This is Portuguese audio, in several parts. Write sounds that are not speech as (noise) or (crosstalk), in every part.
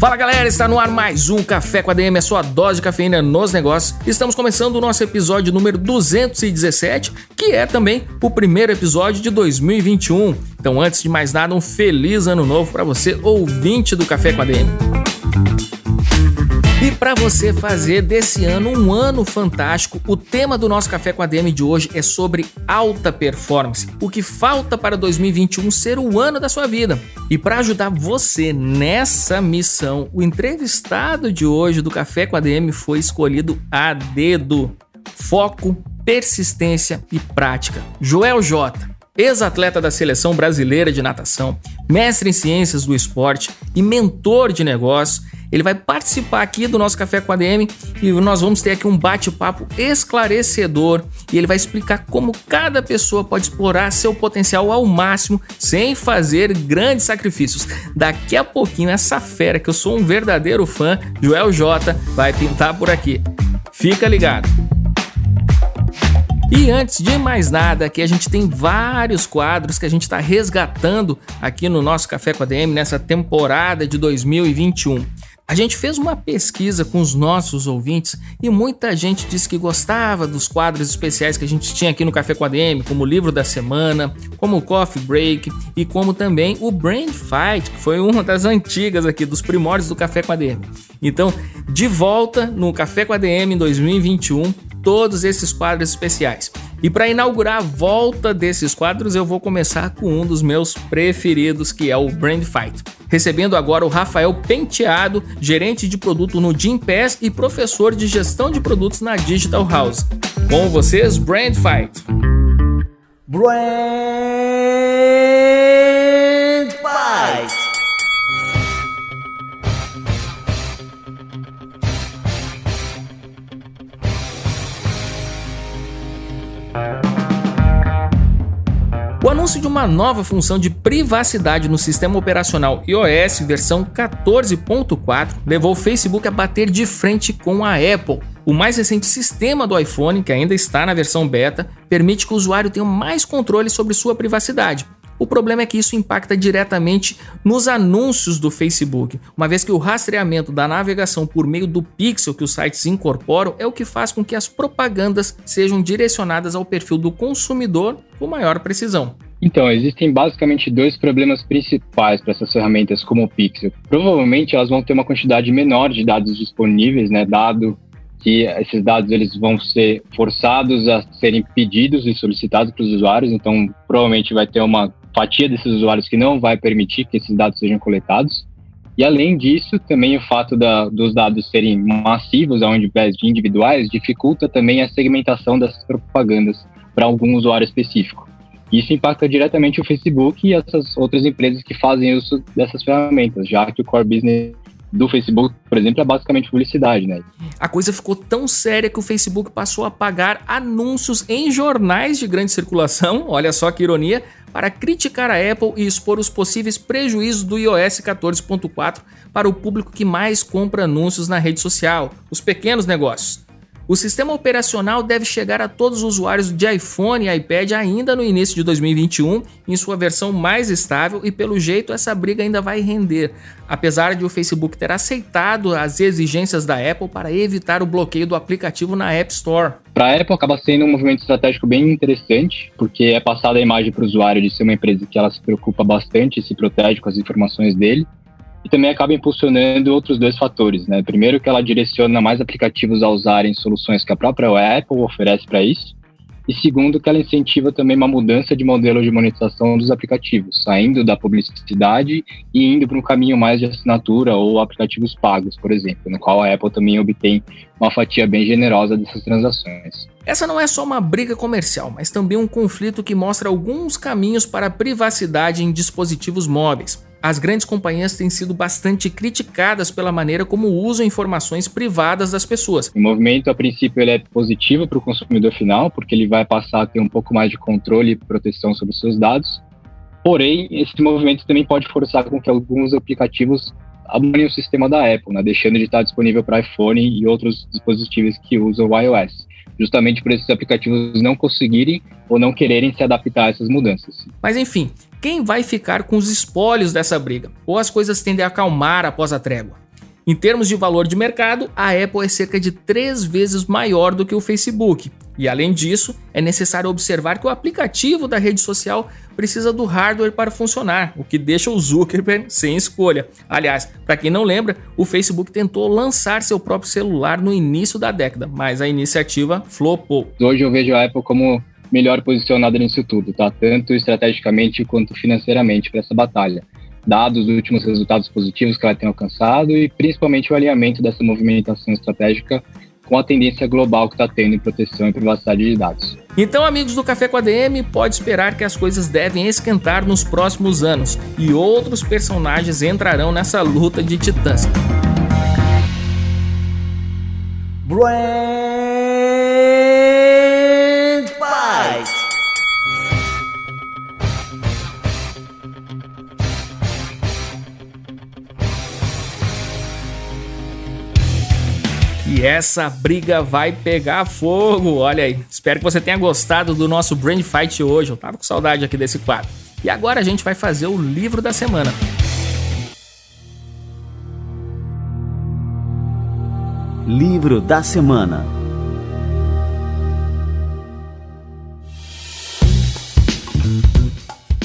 Fala galera, está no ar mais um Café com a DM, a sua dose de cafeína nos negócios. Estamos começando o nosso episódio número 217, que é também o primeiro episódio de 2021. Então, antes de mais nada, um feliz ano novo para você, ouvinte do Café com a DM. E para você fazer desse ano um ano fantástico, o tema do nosso Café com a DM de hoje é sobre alta performance. O que falta para 2021 ser o ano da sua vida. E para ajudar você nessa missão, o entrevistado de hoje do Café com a DM foi escolhido a dedo. Foco, persistência e prática. Joel J ex-atleta da seleção brasileira de natação, mestre em ciências do esporte e mentor de negócios, ele vai participar aqui do nosso Café com a DM e nós vamos ter aqui um bate-papo esclarecedor e ele vai explicar como cada pessoa pode explorar seu potencial ao máximo sem fazer grandes sacrifícios. Daqui a pouquinho, essa fera que eu sou um verdadeiro fã, Joel J, vai pintar por aqui. Fica ligado! E antes de mais nada, aqui a gente tem vários quadros que a gente está resgatando aqui no nosso Café com a DM nessa temporada de 2021. A gente fez uma pesquisa com os nossos ouvintes e muita gente disse que gostava dos quadros especiais que a gente tinha aqui no Café com a DM, como o livro da semana, como o Coffee Break e como também o Brain Fight, que foi uma das antigas aqui, dos primórdios do Café com a DM. Então, de volta no Café com a DM em 2021, todos esses quadros especiais. E para inaugurar a volta desses quadros, eu vou começar com um dos meus preferidos, que é o Brand Fight. Recebendo agora o Rafael Penteado, gerente de produto no Pass e professor de gestão de produtos na Digital House. Com vocês, Brand Fight. Brand O anúncio de uma nova função de privacidade no sistema operacional iOS versão 14.4 levou o Facebook a bater de frente com a Apple. O mais recente sistema do iPhone, que ainda está na versão beta, permite que o usuário tenha mais controle sobre sua privacidade. O problema é que isso impacta diretamente nos anúncios do Facebook, uma vez que o rastreamento da navegação por meio do pixel que os sites incorporam é o que faz com que as propagandas sejam direcionadas ao perfil do consumidor com maior precisão. Então, existem basicamente dois problemas principais para essas ferramentas como o Pixel. Provavelmente elas vão ter uma quantidade menor de dados disponíveis, né, dado que esses dados eles vão ser forçados a serem pedidos e solicitados para os usuários, então provavelmente vai ter uma fatia desses usuários que não vai permitir que esses dados sejam coletados. E além disso, também o fato da, dos dados serem massivos, ao invés de individuais, dificulta também a segmentação dessas propagandas para algum usuário específico. Isso impacta diretamente o Facebook e essas outras empresas que fazem uso dessas ferramentas, já que o core business do Facebook, por exemplo, é basicamente publicidade, né? A coisa ficou tão séria que o Facebook passou a pagar anúncios em jornais de grande circulação, olha só que ironia, para criticar a Apple e expor os possíveis prejuízos do iOS 14.4 para o público que mais compra anúncios na rede social, os pequenos negócios. O sistema operacional deve chegar a todos os usuários de iPhone e iPad ainda no início de 2021, em sua versão mais estável, e pelo jeito essa briga ainda vai render, apesar de o Facebook ter aceitado as exigências da Apple para evitar o bloqueio do aplicativo na App Store. Para a Apple acaba sendo um movimento estratégico bem interessante, porque é passada a imagem para o usuário de ser uma empresa que ela se preocupa bastante e se protege com as informações dele, e também acaba impulsionando outros dois fatores, né? Primeiro que ela direciona mais aplicativos a usarem soluções que a própria Apple oferece para isso, e segundo que ela incentiva também uma mudança de modelo de monetização dos aplicativos, saindo da publicidade e indo para um caminho mais de assinatura ou aplicativos pagos, por exemplo, no qual a Apple também obtém uma fatia bem generosa dessas transações. Essa não é só uma briga comercial, mas também um conflito que mostra alguns caminhos para a privacidade em dispositivos móveis. As grandes companhias têm sido bastante criticadas pela maneira como usam informações privadas das pessoas. O movimento, a princípio, ele é positivo para o consumidor final, porque ele vai passar a ter um pouco mais de controle e proteção sobre os seus dados. Porém, esse movimento também pode forçar com que alguns aplicativos abandonem o sistema da Apple, né, deixando de estar disponível para iPhone e outros dispositivos que usam o iOS justamente por esses aplicativos não conseguirem ou não quererem se adaptar a essas mudanças. Mas enfim, quem vai ficar com os espólios dessa briga? Ou as coisas tendem a acalmar após a trégua? Em termos de valor de mercado, a Apple é cerca de três vezes maior do que o Facebook. E além disso, é necessário observar que o aplicativo da rede social precisa do hardware para funcionar, o que deixa o Zuckerberg sem escolha. Aliás, para quem não lembra, o Facebook tentou lançar seu próprio celular no início da década, mas a iniciativa flopou. Hoje eu vejo a Apple como melhor posicionada nisso tudo, tá? Tanto estrategicamente quanto financeiramente para essa batalha dados dos últimos resultados positivos que ela tem alcançado e principalmente o alinhamento dessa movimentação estratégica com a tendência global que está tendo em proteção e privacidade de dados. Então, amigos do Café com a DM, pode esperar que as coisas devem esquentar nos próximos anos e outros personagens entrarão nessa luta de titãs. Brand E essa briga vai pegar fogo, olha aí. Espero que você tenha gostado do nosso Brand Fight hoje. Eu tava com saudade aqui desse quadro. E agora a gente vai fazer o livro da semana. Livro da semana.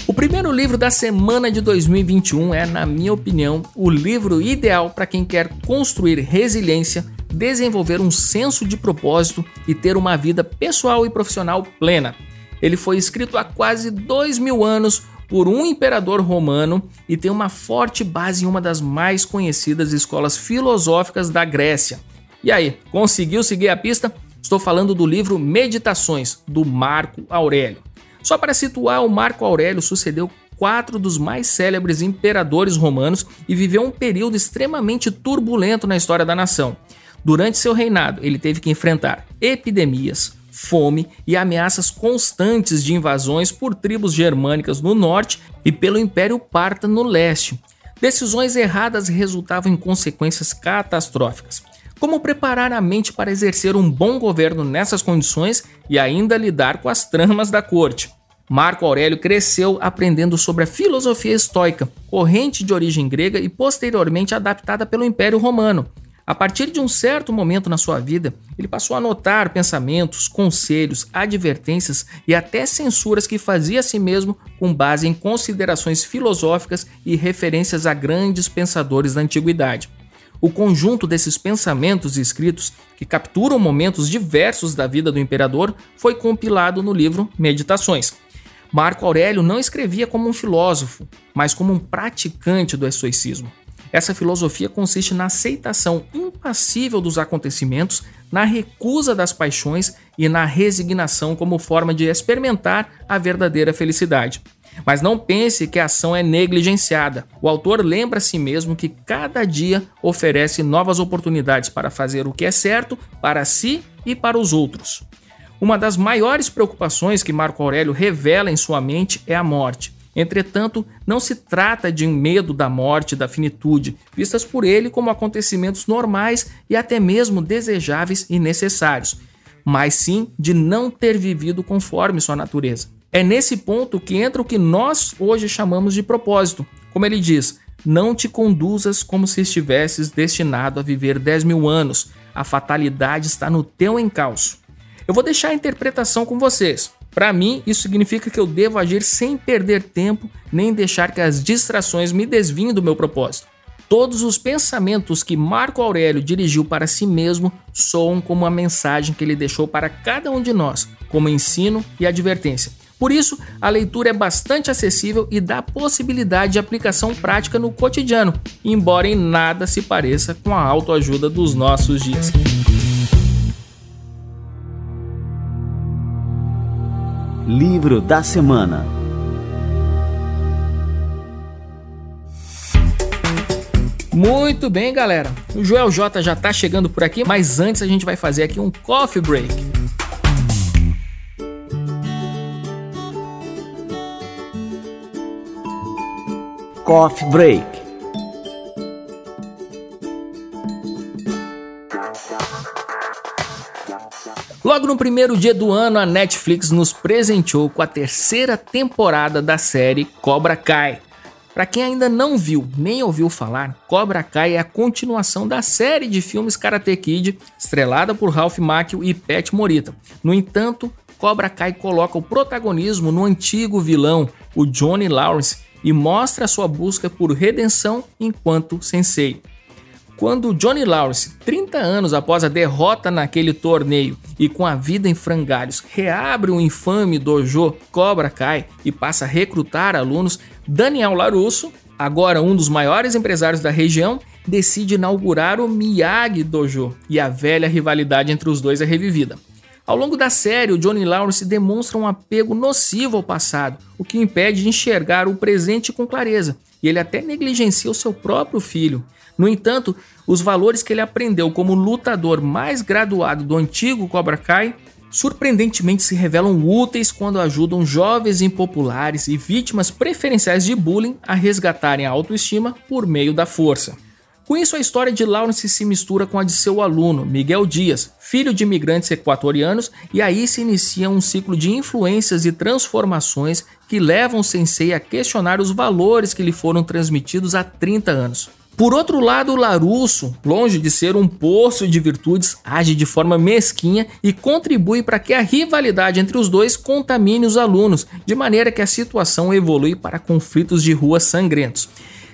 O primeiro livro da semana de 2021 é, na minha opinião, o livro ideal para quem quer construir resiliência desenvolver um senso de propósito e ter uma vida pessoal e profissional plena. Ele foi escrito há quase dois mil anos por um imperador romano e tem uma forte base em uma das mais conhecidas escolas filosóficas da Grécia. E aí, conseguiu seguir a pista? Estou falando do livro Meditações, do Marco Aurélio. Só para situar, o Marco Aurélio sucedeu quatro dos mais célebres imperadores romanos e viveu um período extremamente turbulento na história da nação. Durante seu reinado, ele teve que enfrentar epidemias, fome e ameaças constantes de invasões por tribos germânicas no norte e pelo Império Parta no leste. Decisões erradas resultavam em consequências catastróficas. Como preparar a mente para exercer um bom governo nessas condições e ainda lidar com as tramas da corte? Marco Aurélio cresceu aprendendo sobre a filosofia estoica, corrente de origem grega e posteriormente adaptada pelo Império Romano. A partir de um certo momento na sua vida, ele passou a notar pensamentos, conselhos, advertências e até censuras que fazia a si mesmo com base em considerações filosóficas e referências a grandes pensadores da antiguidade. O conjunto desses pensamentos escritos, que capturam momentos diversos da vida do imperador, foi compilado no livro Meditações. Marco Aurélio não escrevia como um filósofo, mas como um praticante do estoicismo. Essa filosofia consiste na aceitação impassível dos acontecimentos, na recusa das paixões e na resignação como forma de experimentar a verdadeira felicidade. Mas não pense que a ação é negligenciada. O autor lembra a si mesmo que cada dia oferece novas oportunidades para fazer o que é certo para si e para os outros. Uma das maiores preocupações que Marco Aurélio revela em sua mente é a morte. Entretanto, não se trata de um medo da morte da finitude, vistas por ele como acontecimentos normais e até mesmo desejáveis e necessários, mas sim de não ter vivido conforme sua natureza. É nesse ponto que entra o que nós hoje chamamos de propósito. Como ele diz, não te conduzas como se estivesses destinado a viver 10 mil anos. A fatalidade está no teu encalço. Eu vou deixar a interpretação com vocês. Para mim, isso significa que eu devo agir sem perder tempo nem deixar que as distrações me desviem do meu propósito. Todos os pensamentos que Marco Aurélio dirigiu para si mesmo soam como uma mensagem que ele deixou para cada um de nós, como ensino e advertência. Por isso, a leitura é bastante acessível e dá possibilidade de aplicação prática no cotidiano, embora em nada se pareça com a autoajuda dos nossos dias. Livro da Semana Muito bem, galera. O Joel J já tá chegando por aqui, mas antes a gente vai fazer aqui um coffee break. Coffee Break. Logo no primeiro dia do ano, a Netflix nos presenteou com a terceira temporada da série Cobra Kai. Para quem ainda não viu nem ouviu falar, Cobra Kai é a continuação da série de filmes Karate Kid, estrelada por Ralph Macchio e Pat Morita. No entanto, Cobra Kai coloca o protagonismo no antigo vilão, o Johnny Lawrence, e mostra sua busca por redenção enquanto sensei. Quando Johnny Lawrence, 30 anos após a derrota naquele torneio e com a vida em frangalhos, reabre o infame dojo Cobra Kai e passa a recrutar alunos, Daniel Larusso, agora um dos maiores empresários da região, decide inaugurar o Miyagi Dojo e a velha rivalidade entre os dois é revivida. Ao longo da série, o Johnny Lawrence demonstra um apego nocivo ao passado, o que o impede de enxergar o presente com clareza, e ele até negligencia o seu próprio filho. No entanto, os valores que ele aprendeu como lutador mais graduado do antigo Cobra Kai surpreendentemente se revelam úteis quando ajudam jovens impopulares e vítimas preferenciais de bullying a resgatarem a autoestima por meio da força. Com isso, a história de Lawrence se mistura com a de seu aluno, Miguel Dias, filho de imigrantes equatorianos, e aí se inicia um ciclo de influências e transformações que levam o sensei a questionar os valores que lhe foram transmitidos há 30 anos. Por outro lado, o Larusso, longe de ser um poço de virtudes, age de forma mesquinha e contribui para que a rivalidade entre os dois contamine os alunos, de maneira que a situação evolui para conflitos de rua sangrentos.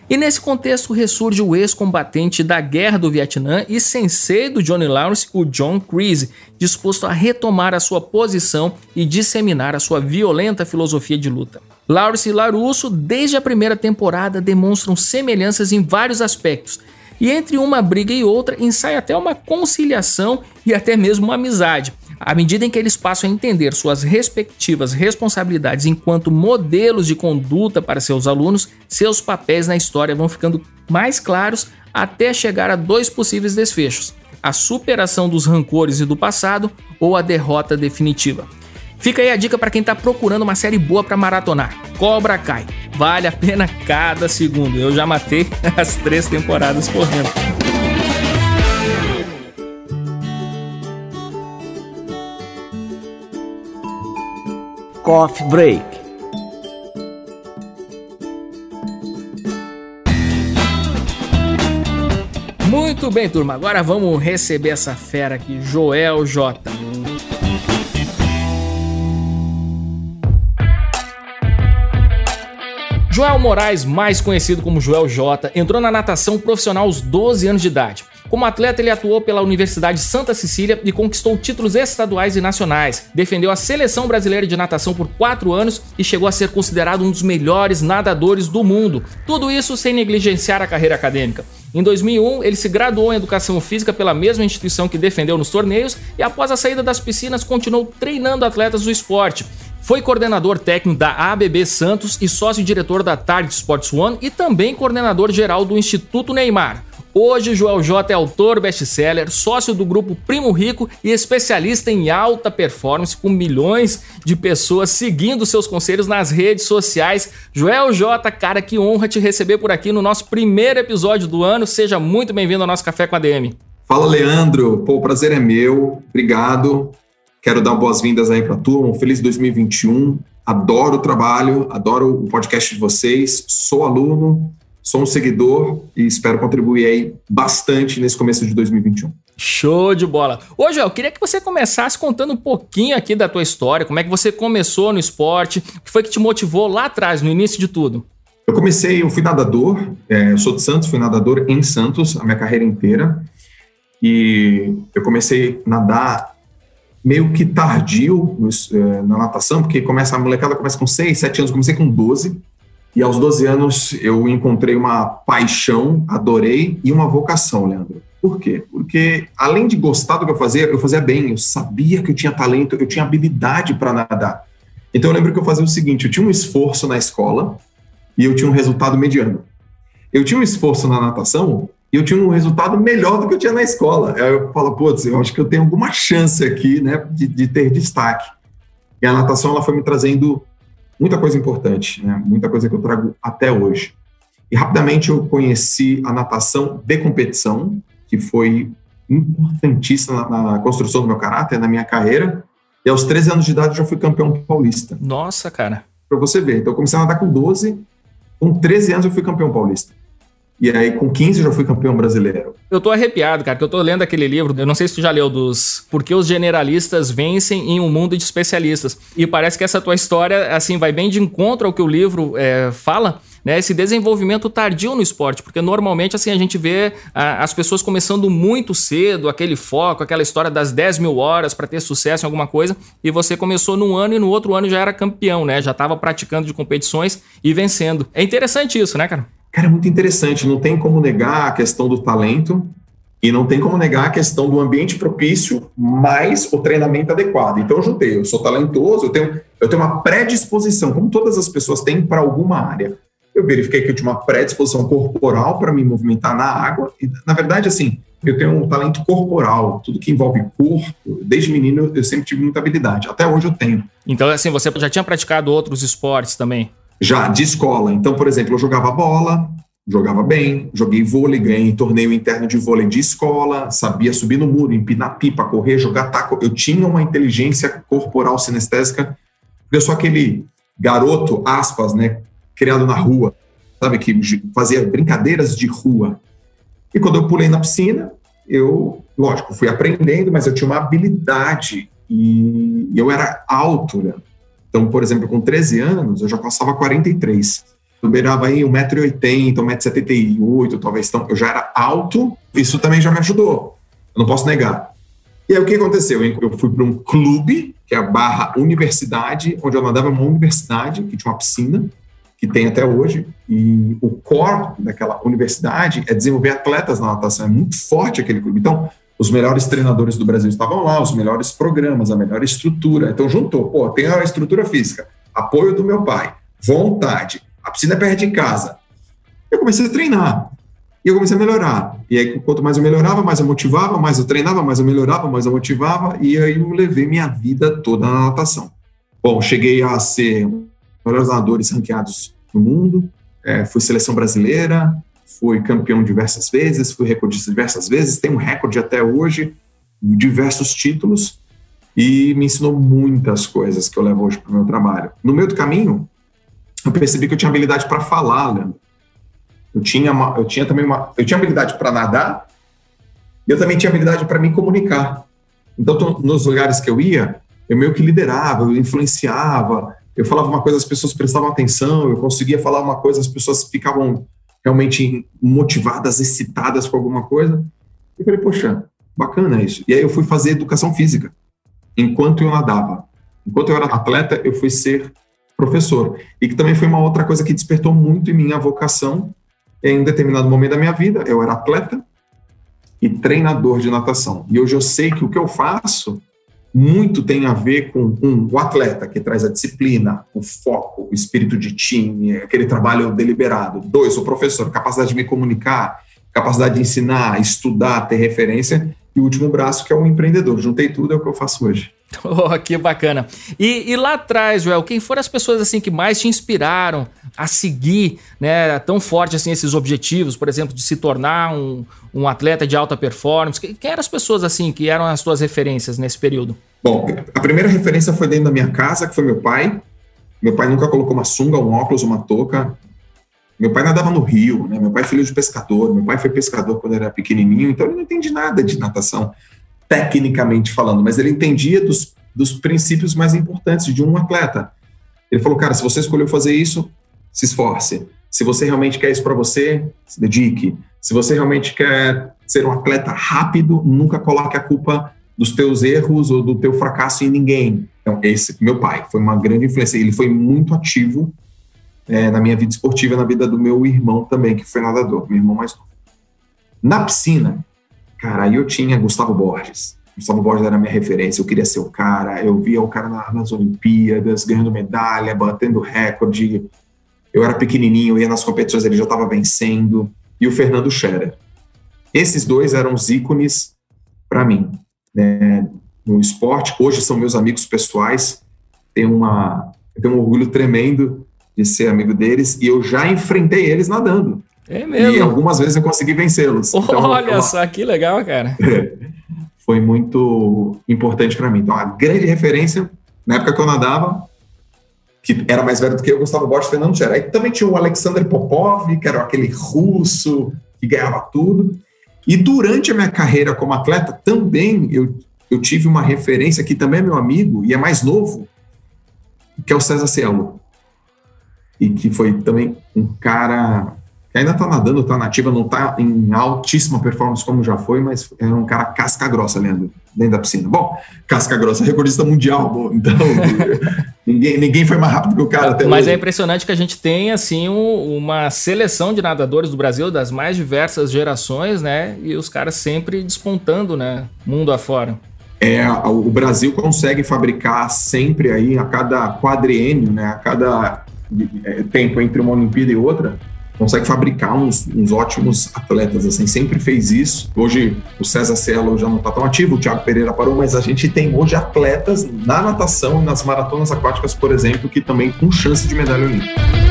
E nesse contexto ressurge o ex-combatente da Guerra do Vietnã e sensei do Johnny Lawrence, o John Creasy, disposto a retomar a sua posição e disseminar a sua violenta filosofia de luta. Lawrence e Larusso, desde a primeira temporada, demonstram semelhanças em vários aspectos, e entre uma briga e outra ensaia até uma conciliação e até mesmo uma amizade. À medida em que eles passam a entender suas respectivas responsabilidades enquanto modelos de conduta para seus alunos, seus papéis na história vão ficando mais claros até chegar a dois possíveis desfechos: a superação dos rancores e do passado ou a derrota definitiva. Fica aí a dica para quem está procurando uma série boa para maratonar. Cobra Kai. Vale a pena cada segundo. Eu já matei (laughs) as três temporadas correndo. Coffee Break. Muito bem, turma. Agora vamos receber essa fera aqui, Joel J. Joel Moraes, mais conhecido como Joel J, entrou na natação profissional aos 12 anos de idade. Como atleta, ele atuou pela Universidade Santa Cecília e conquistou títulos estaduais e nacionais. Defendeu a seleção brasileira de natação por quatro anos e chegou a ser considerado um dos melhores nadadores do mundo. Tudo isso sem negligenciar a carreira acadêmica. Em 2001, ele se graduou em Educação Física pela mesma instituição que defendeu nos torneios e, após a saída das piscinas, continuou treinando atletas do esporte. Foi coordenador técnico da ABB Santos e sócio-diretor da Target Sports One e também coordenador geral do Instituto Neymar. Hoje, Joel J é autor best-seller, sócio do grupo Primo Rico e especialista em alta performance, com milhões de pessoas seguindo seus conselhos nas redes sociais. Joel J, cara, que honra te receber por aqui no nosso primeiro episódio do ano. Seja muito bem-vindo ao nosso Café com a DM. Fala, Leandro. Pô, o prazer é meu. Obrigado. Quero dar boas-vindas aí para a turma. Um feliz 2021. Adoro o trabalho, adoro o podcast de vocês. Sou aluno Sou um seguidor e espero contribuir aí bastante nesse começo de 2021. Show de bola. Ô, Joel, queria que você começasse contando um pouquinho aqui da tua história, como é que você começou no esporte, o que foi que te motivou lá atrás, no início de tudo? Eu comecei, eu fui nadador, é, eu sou de Santos, fui nadador em Santos a minha carreira inteira, e eu comecei a nadar meio que tardio é, na natação, porque começa, a molecada começa com 6, 7 anos, comecei com 12, e aos 12 anos eu encontrei uma paixão, adorei e uma vocação, Leandro. Por quê? Porque além de gostar do que eu fazia, eu fazia bem, eu sabia que eu tinha talento, eu tinha habilidade para nadar. Então eu lembro que eu fazia o seguinte: eu tinha um esforço na escola e eu tinha um resultado mediano. eu tinha um esforço na natação e eu tinha um resultado melhor do que eu tinha na escola. Aí eu falo, putz, eu acho que eu tenho alguma chance aqui, né, de, de ter destaque. E a natação, ela foi me trazendo muita coisa importante, né, muita coisa que eu trago até hoje. E rapidamente eu conheci a natação de competição, que foi importantíssima na, na construção do meu caráter, na minha carreira. E aos 13 anos de idade eu já fui campeão paulista. Nossa, cara. Para você ver. Então eu comecei a nadar com 12, com 13 anos eu fui campeão paulista. E aí, com 15, eu já fui campeão brasileiro. Eu tô arrepiado, cara, que eu tô lendo aquele livro. Eu não sei se tu já leu dos Porque os generalistas vencem em um mundo de especialistas. E parece que essa tua história, assim, vai bem de encontro ao que o livro é, fala. Né, esse desenvolvimento tardio no esporte, porque normalmente assim a gente vê a, as pessoas começando muito cedo, aquele foco, aquela história das 10 mil horas para ter sucesso em alguma coisa, e você começou num ano e no outro ano já era campeão, né? Já estava praticando de competições e vencendo. É interessante isso, né, cara? Cara, é muito interessante. Não tem como negar a questão do talento e não tem como negar a questão do ambiente propício mais o treinamento adequado. Então, eu juntei. Eu sou talentoso, eu tenho, eu tenho uma predisposição, como todas as pessoas têm para alguma área. Eu verifiquei que eu tinha uma predisposição corporal para me movimentar na água. E, na verdade, assim, eu tenho um talento corporal, tudo que envolve corpo. Desde menino, eu sempre tive muita habilidade. Até hoje eu tenho. Então, assim, você já tinha praticado outros esportes também? Já de escola. Então, por exemplo, eu jogava bola, jogava bem, joguei vôlei, ganhei torneio interno de vôlei de escola, sabia subir no muro, empinar pipa, correr, jogar taco. Eu tinha uma inteligência corporal sinestésica. Eu sou aquele garoto, aspas, né, criado na rua, sabe, que fazia brincadeiras de rua. E quando eu pulei na piscina, eu, lógico, fui aprendendo, mas eu tinha uma habilidade e eu era alto, né? Então, por exemplo, com 13 anos, eu já passava 43. Eu beirava aí 1,80m, 1,78m, talvez. Então, eu já era alto, isso também já me ajudou. Eu não posso negar. E aí, o que aconteceu? Eu fui para um clube, que é a Barra Universidade, onde eu nadava numa universidade, que tinha uma piscina, que tem até hoje, e o core daquela universidade é desenvolver atletas na natação, é muito forte aquele clube. Então, os melhores treinadores do Brasil estavam lá, os melhores programas, a melhor estrutura. Então juntou, pô, tem a estrutura física, apoio do meu pai, vontade, a piscina é perto de casa. Eu comecei a treinar. E eu comecei a melhorar. E aí, quanto mais eu melhorava, mais eu motivava, mais eu treinava, mais eu melhorava, mais eu motivava. E aí eu levei minha vida toda na natação. Bom, cheguei a ser um dos melhores nadadores ranqueados no mundo, é, fui seleção brasileira, fui campeão diversas vezes, fui recordista diversas vezes, tenho um recorde até hoje, diversos títulos, e me ensinou muitas coisas que eu levo hoje para o meu trabalho. No meio do caminho, eu percebi que eu tinha habilidade para falar, Leandro. Eu tinha, uma, eu tinha também uma, eu tinha habilidade para nadar, e eu também tinha habilidade para me comunicar. Então, nos lugares que eu ia, eu meio que liderava, eu influenciava, eu falava uma coisa, as pessoas prestavam atenção, eu conseguia falar uma coisa, as pessoas ficavam realmente motivadas, excitadas com alguma coisa. E falei, poxa, bacana isso. E aí eu fui fazer educação física, enquanto eu nadava. Enquanto eu era atleta, eu fui ser professor. E que também foi uma outra coisa que despertou muito em minha vocação em um determinado momento da minha vida. Eu era atleta e treinador de natação. E hoje eu sei que o que eu faço muito tem a ver com um, o atleta, que traz a disciplina, o foco, o espírito de time, aquele trabalho deliberado. Dois, o professor, capacidade de me comunicar, capacidade de ensinar, estudar, ter referência. E o último braço, que é o empreendedor. Juntei tudo, é o que eu faço hoje. (laughs) Oh, que bacana. E, e, lá atrás, Joel, quem foram as pessoas assim que mais te inspiraram a seguir, né, tão forte assim esses objetivos, por exemplo, de se tornar um, um atleta de alta performance? Quem eram as pessoas assim que eram as tuas referências nesse período? Bom, a primeira referência foi dentro da minha casa, que foi meu pai. Meu pai nunca colocou uma sunga, um óculos, uma touca. Meu pai nadava no rio, né? Meu pai é filho de pescador. Meu pai foi pescador quando era pequenininho, então ele não entende nada de natação, tecnicamente falando, mas ele entendia dos, dos princípios mais importantes de um atleta. Ele falou, cara, se você escolheu fazer isso, se esforce. Se você realmente quer isso para você, se dedique. Se você realmente quer ser um atleta rápido, nunca coloque a culpa dos teus erros ou do teu fracasso em ninguém. Então, esse meu pai foi uma grande influência. Ele foi muito ativo é, na minha vida esportiva, na vida do meu irmão também, que foi nadador, meu irmão mais novo. Na piscina, cara, aí eu tinha Gustavo Borges. Gustavo Borges era minha referência, eu queria ser o cara, eu via o cara na, nas Olimpíadas, ganhando medalha, batendo recorde, eu era pequenininho, ia nas competições, ele já estava vencendo, e o Fernando Scherer. Esses dois eram os ícones para mim né, no esporte. Hoje são meus amigos pessoais. Tenho, uma, tenho um orgulho tremendo de ser amigo deles e eu já enfrentei eles nadando. É mesmo? E algumas vezes eu consegui vencê-los. (laughs) Então, Olha só, que legal, cara. (laughs) Foi muito importante para mim. Então, a grande referência, na época que eu nadava, que era mais velho do que eu, Gustavo Borges e Fernando. Aí também tinha o Alexander Popov, que era aquele russo que ganhava tudo. E durante a minha carreira como atleta, também eu, eu tive uma referência que também é meu amigo e é mais novo, que é o César Cielo. E que foi também um cara que ainda está nadando, está nativa, não está em altíssima performance como já foi, mas é um cara casca grossa, Leandro, dentro da piscina. Bom, casca grossa, recordista mundial, então (laughs) ninguém, ninguém foi mais rápido que o cara até Mas hoje. é impressionante que a gente tem, assim, um, uma seleção de nadadores do Brasil, das mais diversas gerações, né, e os caras sempre despontando, né, mundo afora. É, o Brasil consegue fabricar sempre aí, a cada quadriênio, né, a cada é, tempo entre uma Olimpíada e outra, consegue fabricar uns, uns, ótimos atletas, assim, sempre fez isso. Hoje o César Cielo já não está tão ativo, o Thiago Pereira parou, mas a gente tem hoje atletas na natação, nas maratonas aquáticas, por exemplo, que também com chance de medalha olímpica.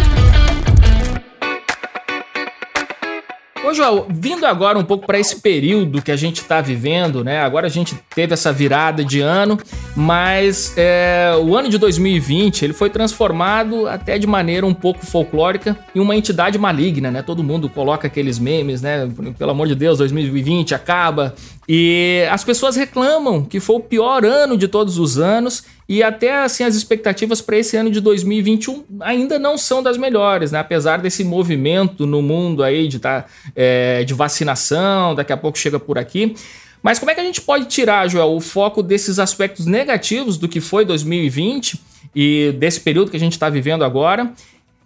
Ô, João, vindo agora um pouco para esse período que a gente está vivendo, né? Agora a gente teve essa virada de ano, mas é, o ano de 2020 ele foi transformado até de maneira um pouco folclórica em uma entidade maligna, né? Todo mundo coloca aqueles memes, né? Pelo amor de Deus, 2020 acaba. E as pessoas reclamam que foi o pior ano de todos os anos e até assim as expectativas para esse ano de 2021 ainda não são das melhores, né? Apesar desse movimento no mundo aí de tá, é, de vacinação, daqui a pouco chega por aqui. Mas como é que a gente pode tirar, Joel, o foco desses aspectos negativos do que foi 2020 e desse período que a gente está vivendo agora?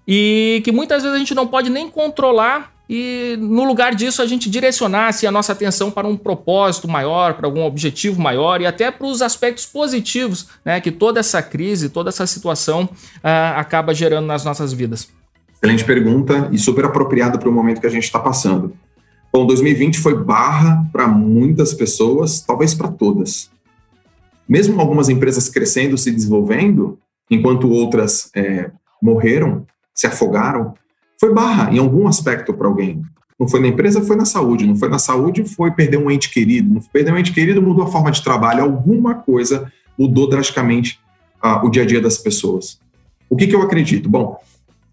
E que muitas vezes a gente não pode nem controlar e no lugar disso a gente direcionasse a nossa atenção para um propósito maior, para algum objetivo maior e até para os aspectos positivos né, que toda essa crise, toda essa situação uh, acaba gerando nas nossas vidas. Excelente pergunta e super apropriada para o momento que a gente está passando. Bom, 2020 foi barra para muitas pessoas, talvez para todas. Mesmo algumas empresas crescendo, se desenvolvendo, enquanto outras é, morreram, se afogaram, foi barra em algum aspecto para alguém. Não foi na empresa, foi na saúde. Não foi na saúde, foi perder um ente querido. Não perder um ente querido mudou a forma de trabalho. Alguma coisa mudou drasticamente uh, o dia a dia das pessoas. O que, que eu acredito? Bom,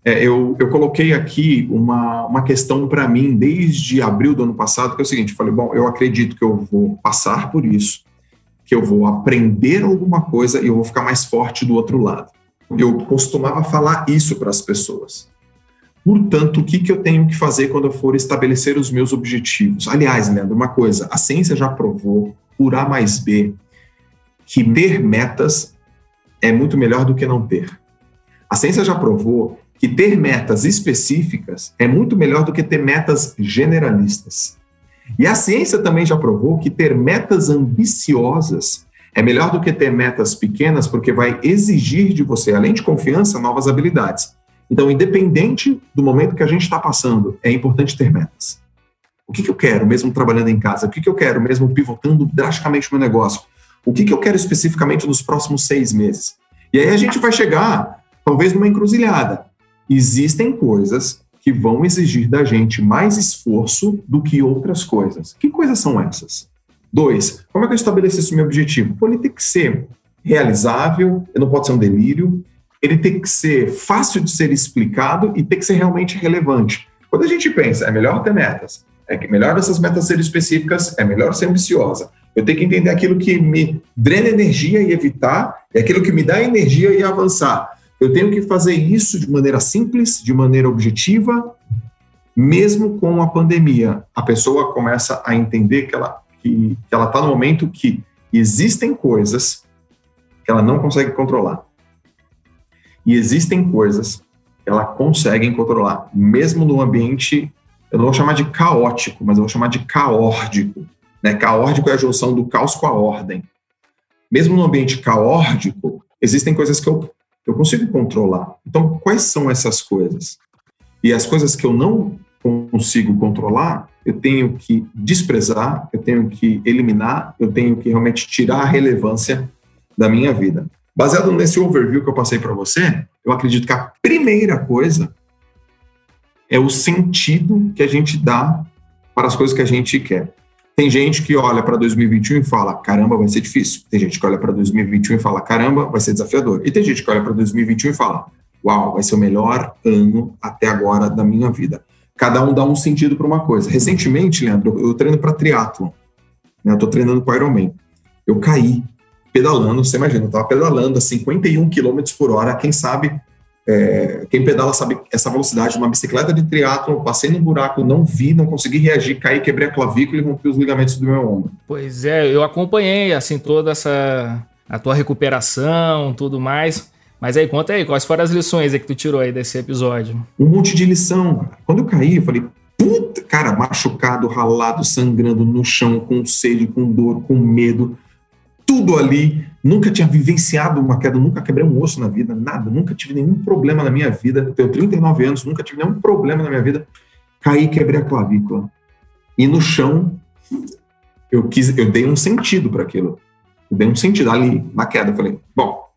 é, eu, eu coloquei aqui uma, uma questão para mim desde abril do ano passado, que é o seguinte: falei, bom, eu acredito que eu vou passar por isso, que eu vou aprender alguma coisa e eu vou ficar mais forte do outro lado. Eu costumava falar isso para as pessoas. Portanto, o que, que eu tenho que fazer quando eu for estabelecer os meus objetivos? Aliás, Leandro, uma coisa, a ciência já provou, por A mais B, que ter metas é muito melhor do que não ter. A ciência já provou que ter metas específicas é muito melhor do que ter metas generalistas. E a ciência também já provou que ter metas ambiciosas é melhor do que ter metas pequenas, porque vai exigir de você, além de confiança, novas habilidades. Então, independente do momento que a gente está passando, é importante ter metas. O que, que eu quero, mesmo trabalhando em casa? O que, que eu quero, mesmo pivotando drasticamente o meu negócio? O que, que eu quero especificamente nos próximos seis meses? E aí a gente vai chegar, talvez, numa encruzilhada. Existem coisas que vão exigir da gente mais esforço do que outras coisas. Que coisas são essas? Dois, como é que eu estabeleço esse meu objetivo? Pô, ele tem que ser realizável, não pode ser um delírio, ele tem que ser fácil de ser explicado e tem que ser realmente relevante. Quando a gente pensa, é melhor ter metas, é melhor essas metas serem específicas, é melhor ser ambiciosa. Eu tenho que entender aquilo que me drena energia e evitar, e aquilo que me dá energia e avançar. Eu tenho que fazer isso de maneira simples, de maneira objetiva, mesmo com a pandemia. A pessoa começa a entender que ela que, que ela está no momento que existem coisas que ela não consegue controlar e existem coisas que ela consegue controlar, mesmo no ambiente, eu não vou chamar de caótico, mas eu vou chamar de caórdico. Né? Caórdico é a junção do caos com a ordem. Mesmo no ambiente caórdico, existem coisas que eu, eu consigo controlar. Então, quais são essas coisas? E as coisas que eu não consigo controlar, eu tenho que desprezar, eu tenho que eliminar, eu tenho que realmente tirar a relevância da minha vida. Baseado nesse overview que eu passei para você, eu acredito que a primeira coisa é o sentido que a gente dá para as coisas que a gente quer. Tem gente que olha para 2021 e fala: caramba, vai ser difícil. Tem gente que olha para 2021 e fala: caramba, vai ser desafiador. E tem gente que olha para 2021 e fala: uau, vai ser o melhor ano até agora da minha vida. Cada um dá um sentido para uma coisa. Recentemente, Leandro, eu treino para triatlon. Né? Eu estou treinando para Ironman. Eu caí pedalando, você imagina, eu estava pedalando a 51 km por hora. Quem sabe é, quem pedala sabe essa velocidade. Uma bicicleta de triatlo, passei num buraco, não vi, não consegui reagir, caí, quebrei a clavícula e rompi os ligamentos do meu ombro. Pois é, eu acompanhei assim toda essa a tua recuperação, tudo mais. Mas aí conta aí, quais foram as lições que tu tirou aí desse episódio? Um monte de lição. Quando eu caí, eu falei, puta, cara, machucado, ralado, sangrando no chão, com sede, com dor, com medo tudo ali. Nunca tinha vivenciado uma queda, nunca quebrei um osso na vida, nada, nunca tive nenhum problema na minha vida. Eu tenho 39 anos, nunca tive nenhum problema na minha vida. Caí, quebrei a clavícula. E no chão, eu quis, eu dei um sentido para aquilo. Eu dei um sentido ali na queda. Eu falei, bom,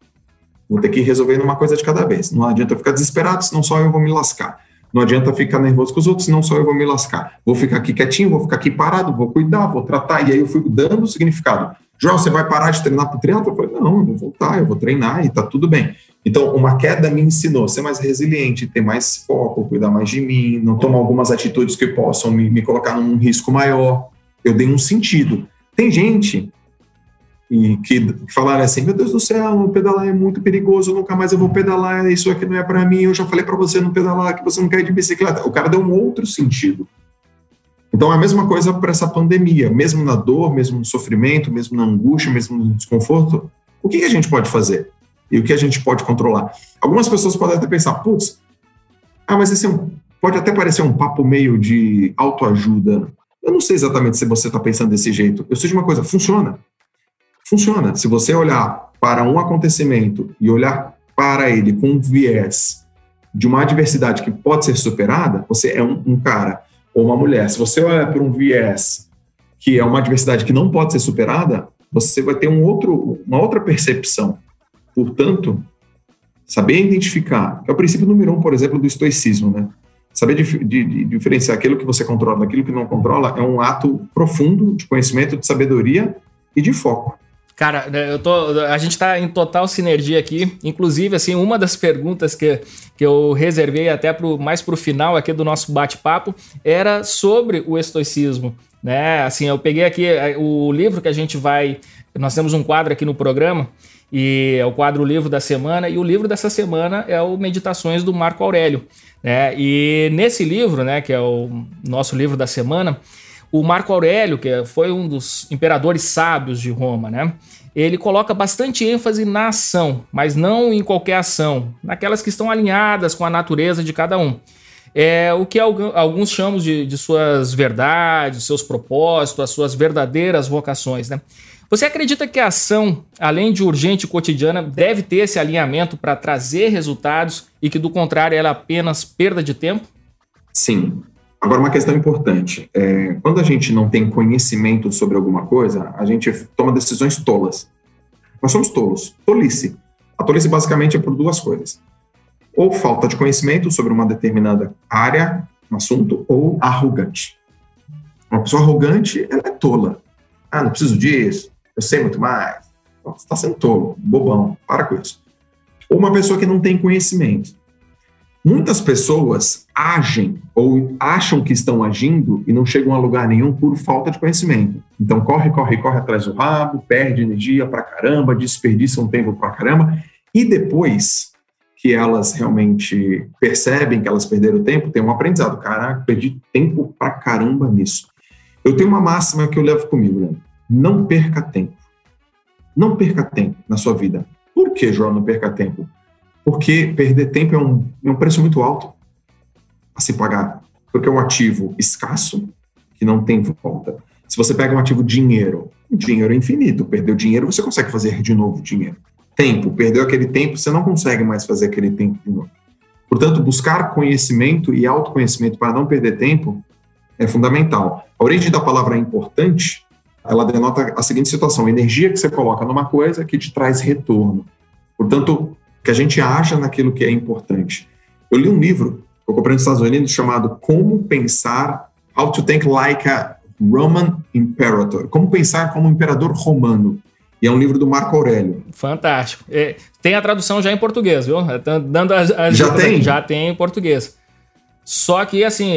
vou ter que resolver uma coisa de cada vez. Não adianta eu ficar desesperado, senão só eu vou me lascar. Não adianta ficar nervoso com os outros, senão só eu vou me lascar. Vou ficar aqui quietinho, vou ficar aqui parado, vou cuidar, vou tratar. E aí eu fui dando significado. João, você vai parar de treinar para o triatlo? Eu falei, não, eu vou voltar, eu vou treinar e tá tudo bem. Então, uma queda me ensinou a ser mais resiliente, ter mais foco, cuidar mais de mim, não tomar algumas atitudes que possam me, me colocar num risco maior. Eu dei um sentido. Tem gente e que, que falaram assim, meu Deus do céu, pedalar é muito perigoso, nunca mais eu vou pedalar, isso aqui não é para mim, eu já falei para você não pedalar, que você não quer ir de bicicleta. O cara deu um outro sentido. Então, é a mesma coisa para essa pandemia, mesmo na dor, mesmo no sofrimento, mesmo na angústia, mesmo no desconforto, o que a gente pode fazer? E o que a gente pode controlar? Algumas pessoas podem até pensar, putz, ah, mas esse é um, pode até parecer um papo meio de autoajuda. Eu não sei exatamente se você está pensando desse jeito. Eu sei de uma coisa, funciona. Funciona. Se você olhar para um acontecimento e olhar para ele com um viés de uma adversidade que pode ser superada, você é um, um cara ou uma mulher, se você olha para um viés que é uma adversidade que não pode ser superada, você vai ter um outro, uma outra percepção. Portanto, saber identificar, que é o princípio número um, por exemplo, do estoicismo, né? Saber de, de, diferenciar aquilo que você controla daquilo que não controla é um ato profundo de conhecimento, de sabedoria e de foco. Cara, né, eu tô, a gente está em total sinergia aqui. Inclusive, assim, uma das perguntas que, que eu reservei até pro, mais para o final aqui do nosso bate-papo era sobre o estoicismo. Né? Assim, eu peguei aqui é, o livro que a gente vai. Nós temos um quadro aqui no programa, e é o quadro Livro da Semana, e o livro dessa semana é o Meditações do Marco Aurélio. Né? E nesse livro, né, que é o nosso livro da semana, o Marco Aurélio, que foi um dos imperadores sábios de Roma, né? Ele coloca bastante ênfase na ação, mas não em qualquer ação, naquelas que estão alinhadas com a natureza de cada um. É o que alguns chamam de, de suas verdades, seus propósitos, as suas verdadeiras vocações, né? Você acredita que a ação, além de urgente e cotidiana, deve ter esse alinhamento para trazer resultados e que, do contrário, ela é apenas perda de tempo? Sim, Agora, uma questão importante: é, quando a gente não tem conhecimento sobre alguma coisa, a gente toma decisões tolas. Nós somos tolos. Tolice. A tolice basicamente é por duas coisas: ou falta de conhecimento sobre uma determinada área, um assunto, ou arrogante. Uma pessoa arrogante, ela é tola. Ah, não preciso disso, eu sei muito mais. Você está sendo tolo, bobão, para com isso. Ou uma pessoa que não tem conhecimento. Muitas pessoas agem ou acham que estão agindo e não chegam a lugar nenhum por falta de conhecimento. Então corre, corre, corre atrás do rabo, perde energia pra caramba, desperdiça um tempo pra caramba e depois que elas realmente percebem que elas perderam tempo, tem um aprendizado. Caraca, perdi tempo pra caramba nisso. Eu tenho uma máxima que eu levo comigo, né? Não perca tempo. Não perca tempo na sua vida. Por que, João, não perca tempo? Porque perder tempo é um, é um preço muito alto a se pagar, porque é um ativo escasso, que não tem volta. Se você pega um ativo dinheiro, o dinheiro é infinito, perdeu dinheiro, você consegue fazer de novo dinheiro. Tempo, perdeu aquele tempo, você não consegue mais fazer aquele tempo de novo. Portanto, buscar conhecimento e autoconhecimento para não perder tempo é fundamental. A origem da palavra importante, ela denota a seguinte situação: energia que você coloca numa coisa que te traz retorno. Portanto, que a gente haja naquilo que é importante. Eu li um livro que eu comprei nos Estados Unidos chamado Como Pensar, How to Think Like a Roman Imperator. Como Pensar como um Imperador Romano. E é um livro do Marco Aurélio. Fantástico. É, tem a tradução já em português, viu? Dando as, as já tem? Já tem em português. Só que, assim,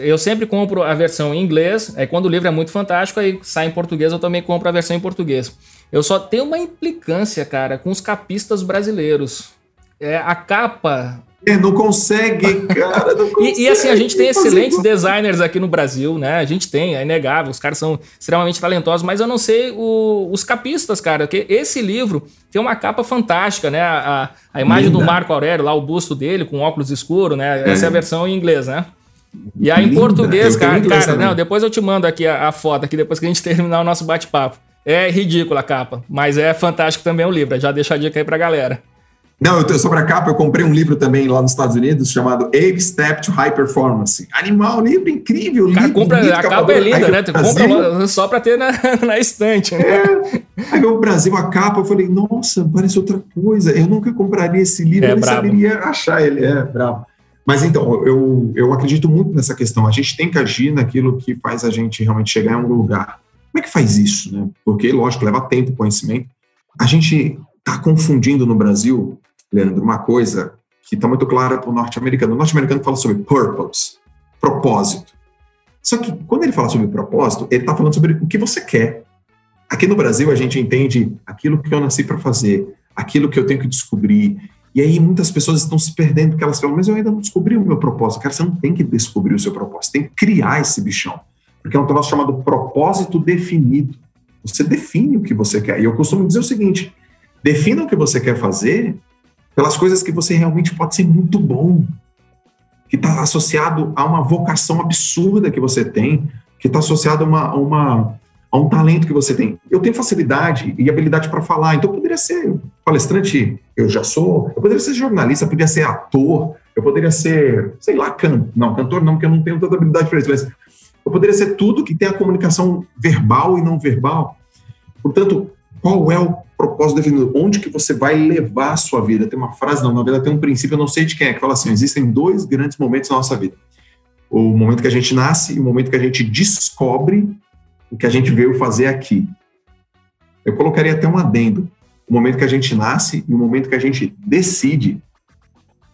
eu sempre compro a versão em inglês, aí quando o livro é muito fantástico, aí sai em português, eu também compro a versão em português. Eu só tenho uma implicância, cara, com os capistas brasileiros. É, a capa é, não consegue, cara. Não consegue (laughs) e, e, assim, a gente tem excelentes designers aqui no Brasil, né? A gente tem, é inegável, os caras são extremamente talentosos, mas eu não sei o, os capistas, cara, porque esse livro tem uma capa fantástica, né? A, a imagem Linda. do Marco Aurélio, lá o busto dele com óculos escuro, né? É. Essa é a versão em inglês, né? E aí em português, cara, cara não, depois eu te mando aqui a, a foto aqui, depois que a gente (laughs) terminar o nosso bate-papo. É ridícula a capa, mas é fantástico também o livro. Já deixa a dica aí pra galera. Não, eu, sobre a capa, eu comprei um livro também lá nos Estados Unidos chamado Eight Step to High Performance. Animal, livro incrível. Cara, livro, compra, livro, a capa é linda, né? Tu compra só para ter na, (laughs) na estante. Né? É. Aí o Brasil, a capa, eu falei, nossa, parece outra coisa. Eu nunca compraria esse livro, é, eu nem saberia achar ele. É, bravo. Mas então, eu, eu acredito muito nessa questão. A gente tem que agir naquilo que faz a gente realmente chegar em um lugar. Como é que faz isso, né? Porque, lógico, leva tempo, conhecimento. A gente está confundindo no Brasil Leandro, uma coisa que está muito clara para o norte-americano. O norte-americano fala sobre purpose, propósito. Só que quando ele fala sobre propósito, ele está falando sobre o que você quer. Aqui no Brasil, a gente entende aquilo que eu nasci para fazer, aquilo que eu tenho que descobrir. E aí muitas pessoas estão se perdendo porque elas falam, mas eu ainda não descobri o meu propósito. Cara, você não tem que descobrir o seu propósito, tem que criar esse bichão. Porque é um troço chamado propósito definido. Você define o que você quer. E eu costumo dizer o seguinte: defina o que você quer fazer pelas coisas que você realmente pode ser muito bom, que está associado a uma vocação absurda que você tem, que está associado a, uma, a, uma, a um talento que você tem. Eu tenho facilidade e habilidade para falar, então eu poderia ser palestrante, eu já sou, eu poderia ser jornalista, eu poderia ser ator, eu poderia ser, sei lá, can, não, cantor não, porque eu não tenho tanta habilidade para isso, mas eu poderia ser tudo que tem a comunicação verbal e não verbal. Portanto, qual é o propósito definido? Onde que você vai levar a sua vida? Tem uma frase, não, na verdade tem um princípio, eu não sei de quem é, que fala assim, existem dois grandes momentos na nossa vida. O momento que a gente nasce e o momento que a gente descobre o que a gente veio fazer aqui. Eu colocaria até um adendo. O momento que a gente nasce e o momento que a gente decide.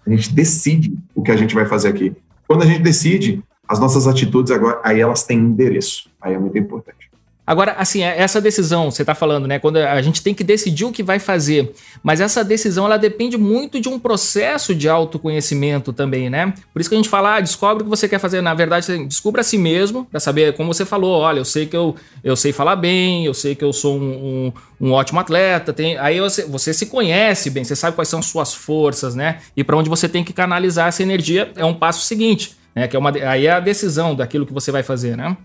A gente decide o que a gente vai fazer aqui. Quando a gente decide, as nossas atitudes agora, aí elas têm endereço. Aí é muito importante. Agora, assim, é, essa decisão, você está falando, né? Quando a gente tem que decidir o que vai fazer, mas essa decisão ela depende muito de um processo de autoconhecimento também, né? Por isso que a gente fala, ah, descobre o que você quer fazer. Na verdade, descubra a si mesmo, para saber, como você falou, olha, eu sei que eu, eu sei falar bem, eu sei que eu sou um, um, um ótimo atleta, tem, aí você, você se conhece bem, você sabe quais são suas forças, né? E para onde você tem que canalizar essa energia é um passo seguinte, né? Que é uma, aí é a decisão daquilo que você vai fazer, né?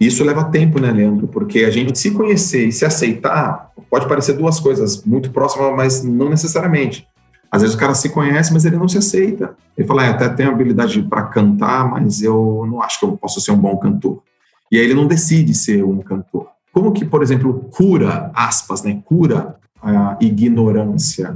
Isso leva tempo, né, Leandro? Porque a gente se conhecer e se aceitar pode parecer duas coisas muito próximas, mas não necessariamente. Às vezes o cara se conhece, mas ele não se aceita. Ele fala, é, até tenho habilidade para cantar, mas eu não acho que eu posso ser um bom cantor. E aí ele não decide ser um cantor. Como que, por exemplo, cura, aspas, né, cura a ignorância?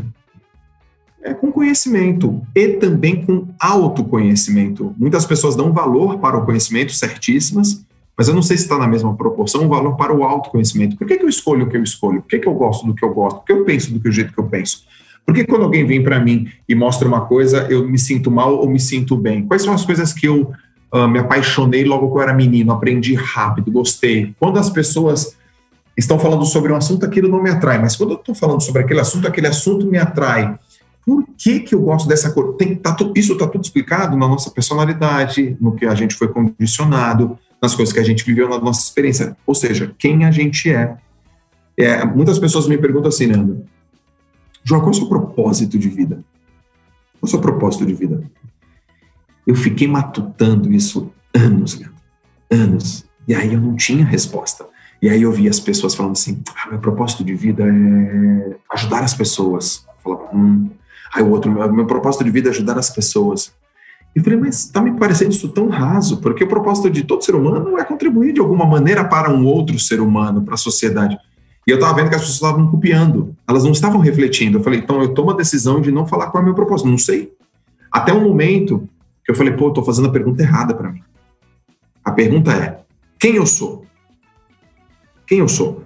É com conhecimento e também com autoconhecimento. Muitas pessoas dão valor para o conhecimento, certíssimas, mas eu não sei se está na mesma proporção o valor para o autoconhecimento. Por que, que eu escolho o que eu escolho? Por que, que eu gosto do que eu gosto? Por que eu penso do que o jeito que eu penso? Por que quando alguém vem para mim e mostra uma coisa, eu me sinto mal ou me sinto bem? Quais são as coisas que eu uh, me apaixonei logo que eu era menino, aprendi rápido, gostei? Quando as pessoas estão falando sobre um assunto, aquilo não me atrai, mas quando eu estou falando sobre aquele assunto, aquele assunto me atrai. Por que, que eu gosto dessa cor? Tem, tá, isso está tudo explicado na nossa personalidade, no que a gente foi condicionado, nas coisas que a gente viveu na nossa experiência, ou seja, quem a gente é. é muitas pessoas me perguntam assim, Nando, João, qual é o seu propósito de vida? Qual é o seu propósito de vida? Eu fiquei matutando isso anos, Leandro, anos. E aí eu não tinha resposta. E aí eu vi as pessoas falando assim: ah, meu propósito de vida é ajudar as pessoas. Eu falava, hum. Aí o outro, meu, meu propósito de vida é ajudar as pessoas. E falei, mas está me parecendo isso tão raso, porque o propósito de todo ser humano é contribuir de alguma maneira para um outro ser humano, para a sociedade. E eu estava vendo que as pessoas estavam copiando, elas não estavam refletindo. Eu falei, então eu tomo a decisão de não falar qual é o meu propósito, não sei. Até um momento que eu falei, pô, estou fazendo a pergunta errada para mim. A pergunta é: quem eu sou? Quem eu sou?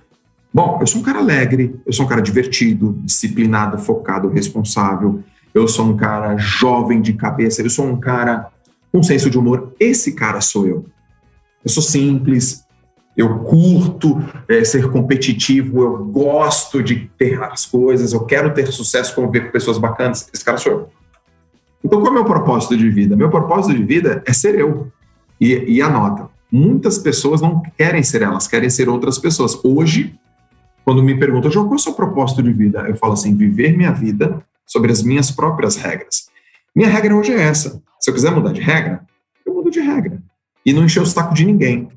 Bom, eu sou um cara alegre, eu sou um cara divertido, disciplinado, focado, responsável. Eu sou um cara jovem de cabeça, eu sou um cara com senso de humor. Esse cara sou eu. Eu sou simples, eu curto é, ser competitivo, eu gosto de ter as coisas, eu quero ter sucesso, conviver com pessoas bacanas. Esse cara sou eu. Então, qual é o meu propósito de vida? Meu propósito de vida é ser eu. E, e anota, muitas pessoas não querem ser elas, querem ser outras pessoas. Hoje, quando me perguntam, João, qual é o seu propósito de vida? Eu falo assim, viver minha vida sobre as minhas próprias regras. Minha regra hoje é essa. Se eu quiser mudar de regra, eu mudo de regra. E não encher o saco de ninguém.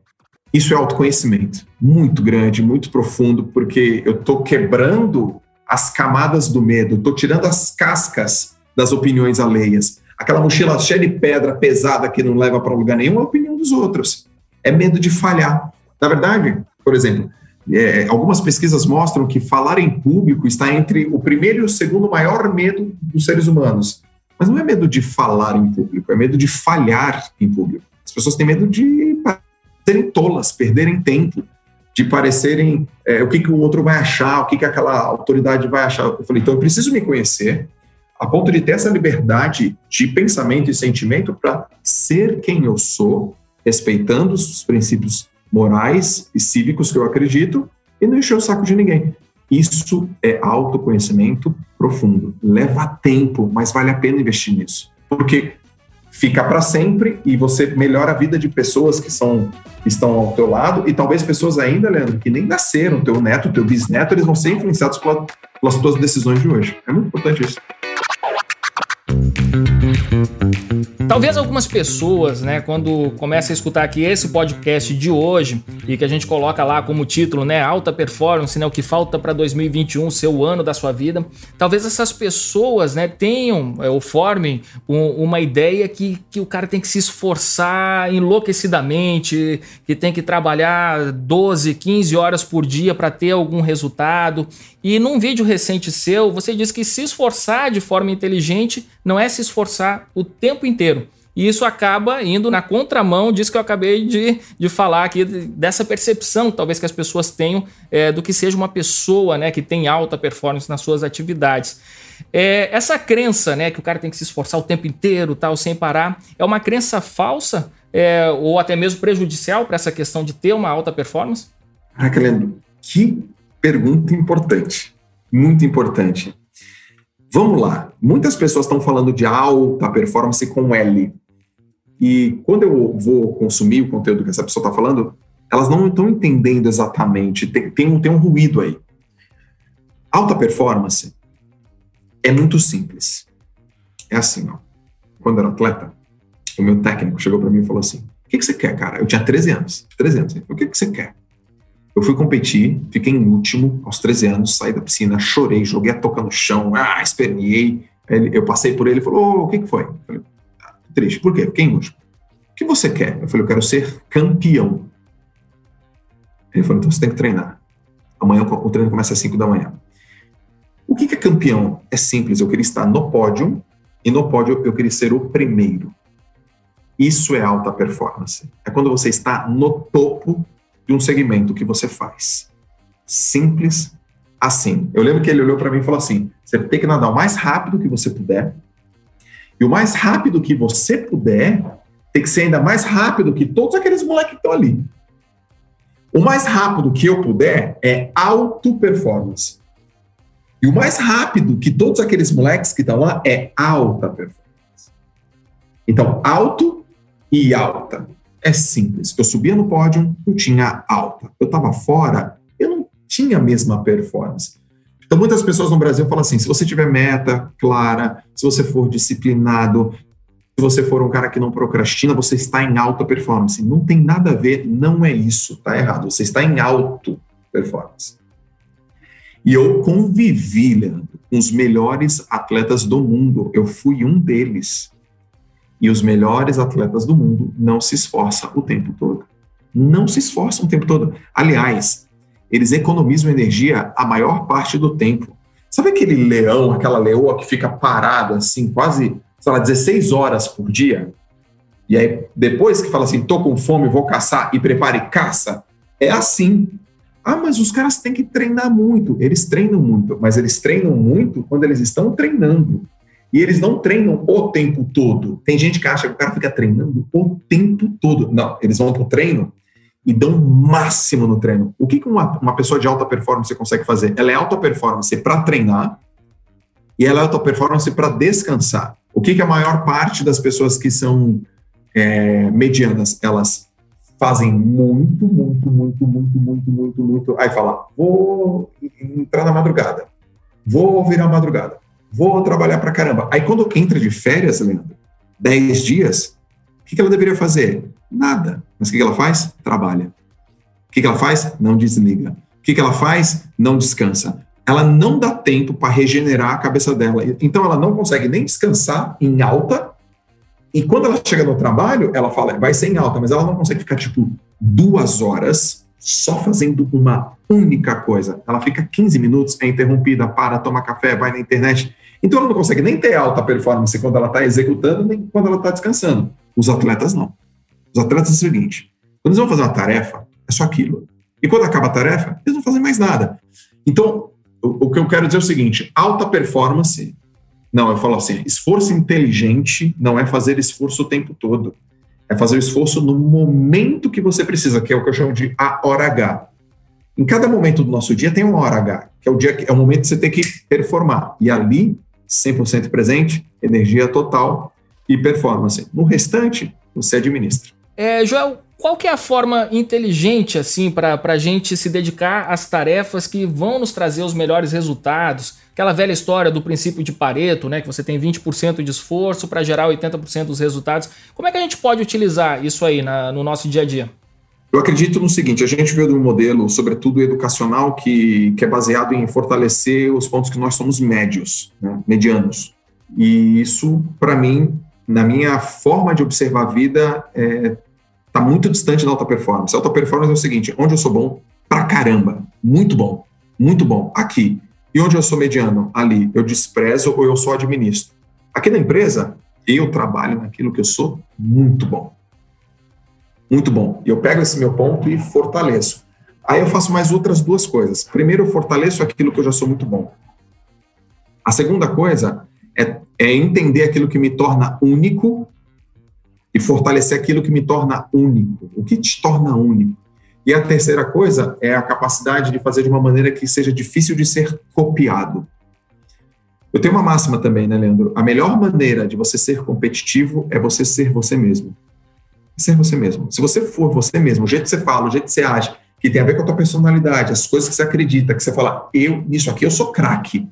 Isso é autoconhecimento muito grande, muito profundo, porque eu estou quebrando as camadas do medo, estou tirando as cascas das opiniões alheias. Aquela mochila cheia de pedra pesada que não leva para lugar nenhum é a opinião dos outros. É medo de falhar. Na verdade, por exemplo, é, algumas pesquisas mostram que falar em público está entre o primeiro e o segundo maior medo dos seres humanos. Mas não é medo de falar em público, é medo de falhar em público. As pessoas têm medo de serem tolas, perderem tempo, de parecerem é, o que, que o outro vai achar, o que, que aquela autoridade vai achar. Eu falei, então eu preciso me conhecer, a ponto de ter essa liberdade de pensamento e sentimento para ser quem eu sou, respeitando os princípios morais e cívicos que eu acredito e não encher o saco de ninguém. Isso é autoconhecimento profundo. Leva tempo, mas vale a pena investir nisso. Porque fica para sempre e você melhora a vida de pessoas que são estão ao teu lado e talvez pessoas ainda, Leandro, que nem nasceram, teu neto, teu bisneto, eles vão ser influenciados pelas tuas decisões de hoje. É muito importante isso. Talvez algumas pessoas, né, quando começam a escutar aqui esse podcast de hoje e que a gente coloca lá como título, né, alta performance, né, o que falta para 2021 ser o ano da sua vida, talvez essas pessoas, né, tenham é, ou formem um, uma ideia que, que o cara tem que se esforçar enlouquecidamente, que tem que trabalhar 12, 15 horas por dia para ter algum resultado. E num vídeo recente seu, você disse que se esforçar de forma inteligente não é se esforçar o tempo inteiro. E isso acaba indo na contramão disso que eu acabei de, de falar aqui, dessa percepção talvez que as pessoas tenham é, do que seja uma pessoa né, que tem alta performance nas suas atividades. É, essa crença né, que o cara tem que se esforçar o tempo inteiro, tal, sem parar, é uma crença falsa é, ou até mesmo prejudicial para essa questão de ter uma alta performance? Caraca, Leandro, que pergunta importante, muito importante. Vamos lá. Muitas pessoas estão falando de alta performance com L. E quando eu vou consumir o conteúdo que essa pessoa está falando, elas não estão entendendo exatamente. Tem, tem, um, tem um ruído aí. Alta performance é muito simples. É assim, ó. Quando eu era atleta, o meu técnico chegou para mim e falou assim: O que, que você quer, cara? Eu tinha 13 anos. 13 anos. O que, que você quer? Eu fui competir, fiquei em último aos 13 anos, saí da piscina, chorei, joguei a toca no chão, ah, esperneei. Eu passei por ele e falou: oh, o que, que foi? Eu falei, ah, triste. Por quê? Fiquei em último. O que você quer? Eu falei: eu quero ser campeão. Ele falou: então você tem que treinar. Amanhã o treino começa às 5 da manhã. O que é campeão? É simples. Eu queria estar no pódio e no pódio eu queria ser o primeiro. Isso é alta performance. É quando você está no topo de um segmento que você faz. Simples assim. Eu lembro que ele olhou para mim e falou assim: você tem que nadar o mais rápido que você puder. E o mais rápido que você puder tem que ser ainda mais rápido que todos aqueles moleques que estão ali. O mais rápido que eu puder é auto performance. E o mais rápido que todos aqueles moleques que estão lá é alta performance. Então, alto e alta é simples. Eu subia no pódio, eu tinha alta. Eu estava fora, eu não tinha a mesma performance. Então, muitas pessoas no Brasil falam assim: se você tiver meta clara, se você for disciplinado, se você for um cara que não procrastina, você está em alta performance. Não tem nada a ver, não é isso, tá errado. Você está em alto performance. E eu convivi, Leandro, com os melhores atletas do mundo. Eu fui um deles. E os melhores atletas do mundo não se esforçam o tempo todo. Não se esforçam o tempo todo. Aliás, eles economizam energia a maior parte do tempo. Sabe aquele leão, aquela leoa que fica parada assim, quase, sei lá, 16 horas por dia? E aí, depois que fala assim, tô com fome, vou caçar e prepare caça, é assim. Ah, mas os caras têm que treinar muito. Eles treinam muito, mas eles treinam muito quando eles estão treinando. E eles não treinam o tempo todo. Tem gente que acha que o cara fica treinando o tempo todo. Não, eles vão para o treino e dão o máximo no treino. O que, uma, uma pessoa de alta performance consegue fazer? Ela é alta performance para treinar e ela é alta performance para descansar. O que, que a maior parte das pessoas que são é, medianas, elas fazem muito, muito, muito, muito, muito, muito, muito. Aí fala, vou entrar na madrugada, vou virar madrugada, vou trabalhar para caramba. Aí quando entra de férias, Leandro, 10 dias, o que, que ela deveria fazer? Nada. Mas o que ela faz? Trabalha. O que ela faz? Não desliga. O que ela faz? Não descansa. Ela não dá tempo para regenerar a cabeça dela. Então ela não consegue nem descansar em alta. E quando ela chega no trabalho, ela fala, vai ser em alta, mas ela não consegue ficar tipo duas horas só fazendo uma única coisa. Ela fica 15 minutos, é interrompida, para, toma café, vai na internet. Então ela não consegue nem ter alta performance quando ela está executando, nem quando ela está descansando. Os atletas não. Os atletas é o seguinte: quando eles vão fazer uma tarefa, é só aquilo. E quando acaba a tarefa, eles não fazem mais nada. Então, o, o que eu quero dizer é o seguinte: alta performance. Não, eu falo assim: esforço inteligente não é fazer esforço o tempo todo. É fazer o esforço no momento que você precisa, que é o que eu chamo de a hora H. Em cada momento do nosso dia tem uma hora H, que é o dia que é o momento que você tem que performar. E ali, 100% presente, energia total e performance. No restante, você administra. É, Joel, qual que é a forma inteligente assim para a gente se dedicar às tarefas que vão nos trazer os melhores resultados? Aquela velha história do princípio de Pareto, né, que você tem 20% de esforço para gerar 80% dos resultados. Como é que a gente pode utilizar isso aí na, no nosso dia a dia? Eu acredito no seguinte: a gente veio de um modelo, sobretudo educacional, que, que é baseado em fortalecer os pontos que nós somos médios, né, medianos. E isso, para mim, na minha forma de observar a vida, é, está muito distante da alta performance. A alta performance é o seguinte: onde eu sou bom, pra caramba, muito bom, muito bom, aqui. E onde eu sou mediano, ali, eu desprezo ou eu só administro. Aqui na empresa, eu trabalho naquilo que eu sou muito bom. Muito bom. E eu pego esse meu ponto e fortaleço. Aí eu faço mais outras duas coisas. Primeiro, eu fortaleço aquilo que eu já sou muito bom. A segunda coisa é, é entender aquilo que me torna único e fortalecer aquilo que me torna único. O que te torna único? E a terceira coisa é a capacidade de fazer de uma maneira que seja difícil de ser copiado. Eu tenho uma máxima também, né, Leandro? A melhor maneira de você ser competitivo é você ser você mesmo. Ser você mesmo. Se você for você mesmo, o jeito que você fala, o jeito que você age, que tem a ver com a tua personalidade, as coisas que você acredita, que você fala, eu, nisso aqui eu sou craque.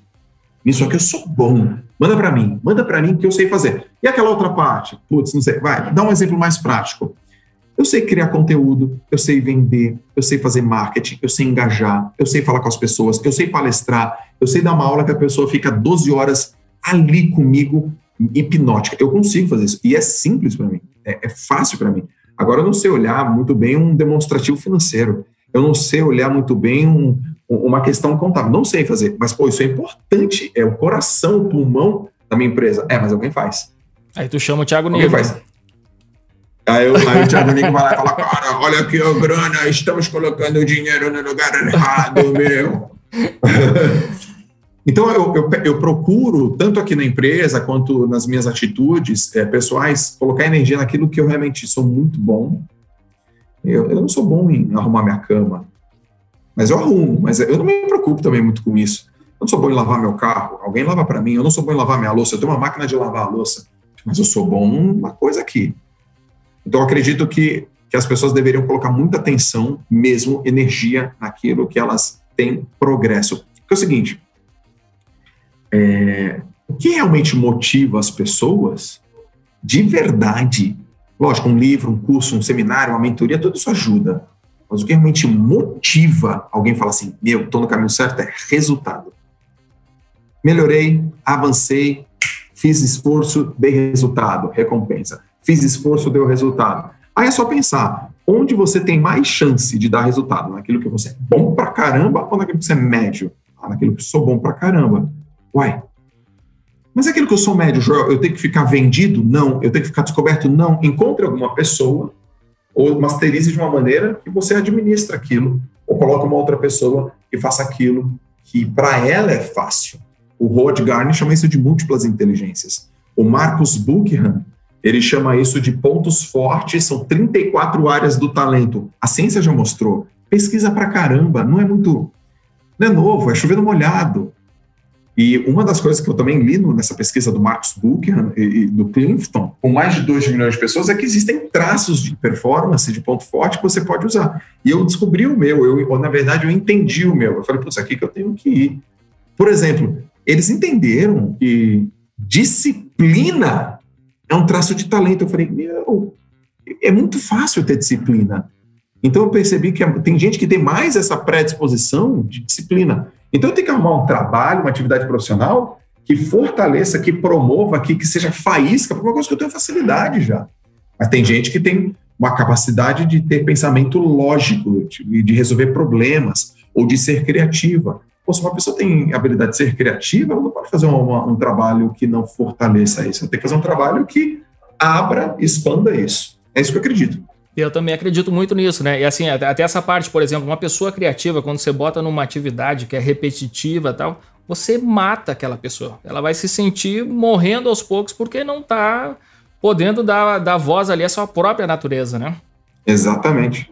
Nisso aqui eu sou bom. Manda para mim, manda para mim que eu sei fazer. E aquela outra parte? Putz, não sei. Vai, dá um exemplo mais prático. Eu sei criar conteúdo, eu sei vender, eu sei fazer marketing, eu sei engajar, eu sei falar com as pessoas, eu sei palestrar, eu sei dar uma aula que a pessoa fica 12 horas ali comigo, hipnótica. Eu consigo fazer isso. E é simples para mim, é, é fácil para mim. Agora, eu não sei olhar muito bem um demonstrativo financeiro. Eu não sei olhar muito bem um, uma questão contábil. Não sei fazer, mas, pô, isso é importante. É o coração, o pulmão da minha empresa. É, mas alguém faz. Aí tu chama o Thiago Nigo. Alguém faz. Aí, eu, aí o Thiago Nigo vai lá e fala, cara, olha aqui a grana, estamos colocando o dinheiro no lugar errado, meu. (laughs) então, eu, eu, eu, procuro, tanto aqui na empresa quanto nas minhas atitudes é, pessoais, colocar energia naquilo que eu realmente sou muito bom. Eu, eu não sou bom em arrumar minha cama, mas eu arrumo, mas eu não me preocupo também muito com isso. Eu não sou bom em lavar meu carro, alguém lava para mim. Eu não sou bom em lavar minha louça, eu tenho uma máquina de lavar a louça, mas eu sou bom uma coisa aqui. Então, eu acredito que, que as pessoas deveriam colocar muita atenção, mesmo energia, naquilo que elas têm progresso. Porque é o seguinte: é, o que realmente motiva as pessoas, de verdade, lógico, um livro, um curso, um seminário, uma mentoria, tudo isso ajuda. Mas o que realmente motiva alguém falar assim, meu, estou no caminho certo, é resultado. melhorei, avancei, fiz esforço, dei resultado, recompensa. Fiz esforço, deu resultado. Aí é só pensar, onde você tem mais chance de dar resultado? Naquilo que você é bom pra caramba ou naquilo que você é médio? Ah, naquilo que eu sou bom pra caramba. Uai, mas aquilo que eu sou médio, Joel, eu tenho que ficar vendido? Não. Eu tenho que ficar descoberto? Não. Encontre alguma pessoa ou masterize de uma maneira que você administra aquilo ou coloque uma outra pessoa que faça aquilo que para ela é fácil. O Rod Garner chama isso de múltiplas inteligências. O Marcus Buckingham, ele chama isso de pontos fortes, são 34 áreas do talento. A ciência já mostrou. Pesquisa pra caramba, não é muito. Não é novo, é chovendo molhado. E uma das coisas que eu também li nessa pesquisa do Marcus Buckingham e, do Clifton, com mais de 2 milhões de pessoas, é que existem traços de performance, de ponto forte que você pode usar. E eu descobri o meu, eu, na verdade, eu entendi o meu. Eu falei, putz, aqui que eu tenho que ir. Por exemplo, eles entenderam que disciplina é um traço de talento. Eu falei, meu, é muito fácil ter disciplina. Então eu percebi que tem gente que tem mais essa predisposição de disciplina. Então, eu tenho que arrumar um trabalho, uma atividade profissional que fortaleça, que promova, que, que seja faísca, para uma coisa que eu tenho facilidade já. Mas tem gente que tem uma capacidade de ter pensamento lógico, de, de resolver problemas, ou de ser criativa. Pô, se uma pessoa tem habilidade de ser criativa, ela não pode fazer uma, um trabalho que não fortaleça isso. Ela tem que fazer um trabalho que abra, expanda isso. É isso que eu acredito. Eu também acredito muito nisso, né? E assim, até essa parte, por exemplo, uma pessoa criativa, quando você bota numa atividade que é repetitiva tal, você mata aquela pessoa. Ela vai se sentir morrendo aos poucos porque não tá podendo dar, dar voz ali à sua própria natureza, né? Exatamente.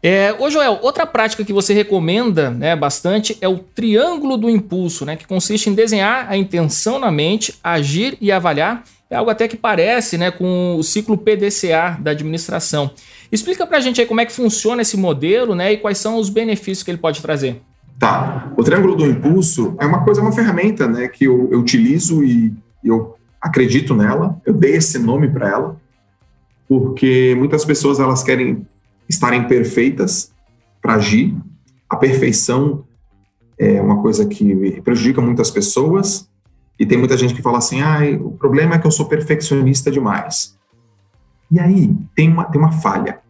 É, ô Joel, outra prática que você recomenda né, bastante é o triângulo do impulso, né, que consiste em desenhar a intenção na mente, agir e avaliar. É algo até que parece né, com o ciclo PDCA da administração. Explica pra gente aí como é que funciona esse modelo, né? E quais são os benefícios que ele pode trazer. Tá. O triângulo do impulso é uma coisa, uma ferramenta, né? Que eu, eu utilizo e eu acredito nela. Eu dei esse nome para ela porque muitas pessoas elas querem estarem perfeitas para agir. A perfeição é uma coisa que prejudica muitas pessoas e tem muita gente que fala assim: ah, o problema é que eu sou perfeccionista demais. E aí tem uma, tem uma falha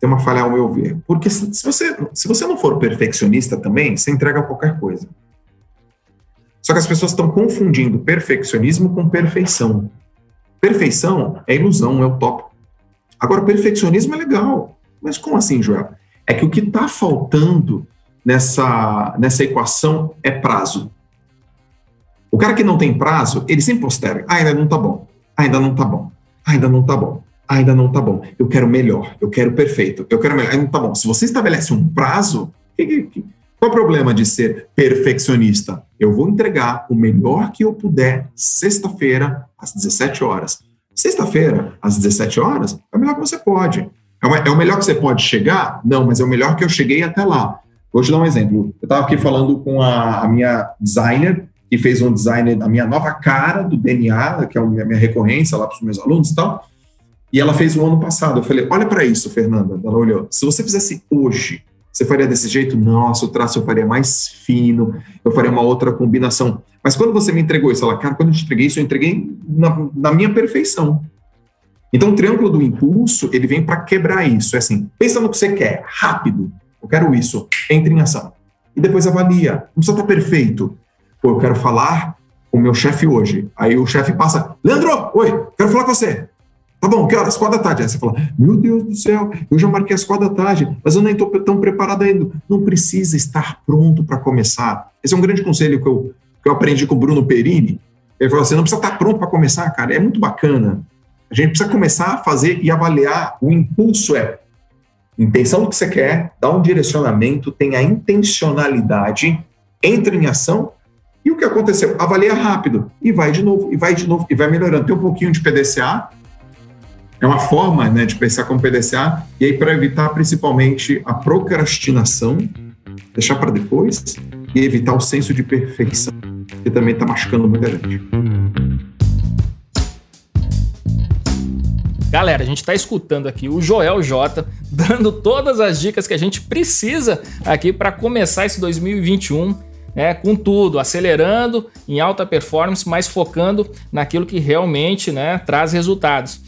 tem uma falha ao meu ver. Porque se, você, se você não for perfeccionista também, você entrega qualquer coisa. Só que as pessoas estão confundindo perfeccionismo com perfeição. Perfeição é ilusão, é utópico. Agora, perfeccionismo é legal. Mas como assim, Joel? É que o que está faltando nessa, nessa equação é prazo. O cara que não tem prazo, ele sempre posterga. Ah, ainda não tá bom. Ainda não tá bom. Ainda não tá bom ainda não tá bom. Eu quero melhor, eu quero perfeito, eu quero melhor. Ainda não tá bom. Se você estabelece um prazo, qual é o problema de ser perfeccionista? Eu vou entregar o melhor que eu puder sexta-feira, às 17 horas. Sexta-feira, às 17 horas, é o melhor que você pode. É, é o melhor que você pode chegar? Não, mas é o melhor que eu cheguei até lá. Vou te dar um exemplo. Eu estava aqui falando com a, a, minha designer, que fez um design, a minha nova cara do DNA, que é a minha recorrência lá para os meus alunos e tal. E ela fez o ano passado. Eu falei: olha para isso, Fernanda. Ela olhou. Se você fizesse hoje, você faria desse jeito? Nossa, o traço eu faria mais fino, eu faria uma outra combinação. Mas quando você me entregou isso, ela, cara, quando eu te entreguei isso, eu entreguei na, na minha perfeição. Então, o triângulo do impulso, ele vem para quebrar isso. É assim, pensa no que você quer, rápido. Eu quero isso, entre em ação. E depois avalia. Não precisa estar perfeito. Pô, eu quero falar com o meu chefe hoje. Aí o chefe passa, Leandro, oi, quero falar com você. Tá bom, que horas? Quatro da tarde. Aí você fala, meu Deus do céu, eu já marquei as quatro da tarde, mas eu nem estou tão preparado ainda. Não precisa estar pronto para começar. Esse é um grande conselho que eu, que eu aprendi com o Bruno Perini. Ele falou assim: não precisa estar pronto para começar, cara. É muito bacana. A gente precisa começar a fazer e avaliar. O impulso é intenção do que você quer, dá um direcionamento, tem a intencionalidade, entra em ação. E o que aconteceu? Avalia rápido e vai de novo, e vai de novo, e vai melhorando. Tem um pouquinho de PDCA, é uma forma né, de pensar como PDCA, e aí para evitar principalmente a procrastinação, deixar para depois, e evitar o senso de perfeição, que também está machucando muita gente. Galera, a gente está escutando aqui o Joel J (laughs) dando todas as dicas que a gente precisa aqui para começar esse 2021 né, com tudo, acelerando em alta performance, mas focando naquilo que realmente né, traz resultados.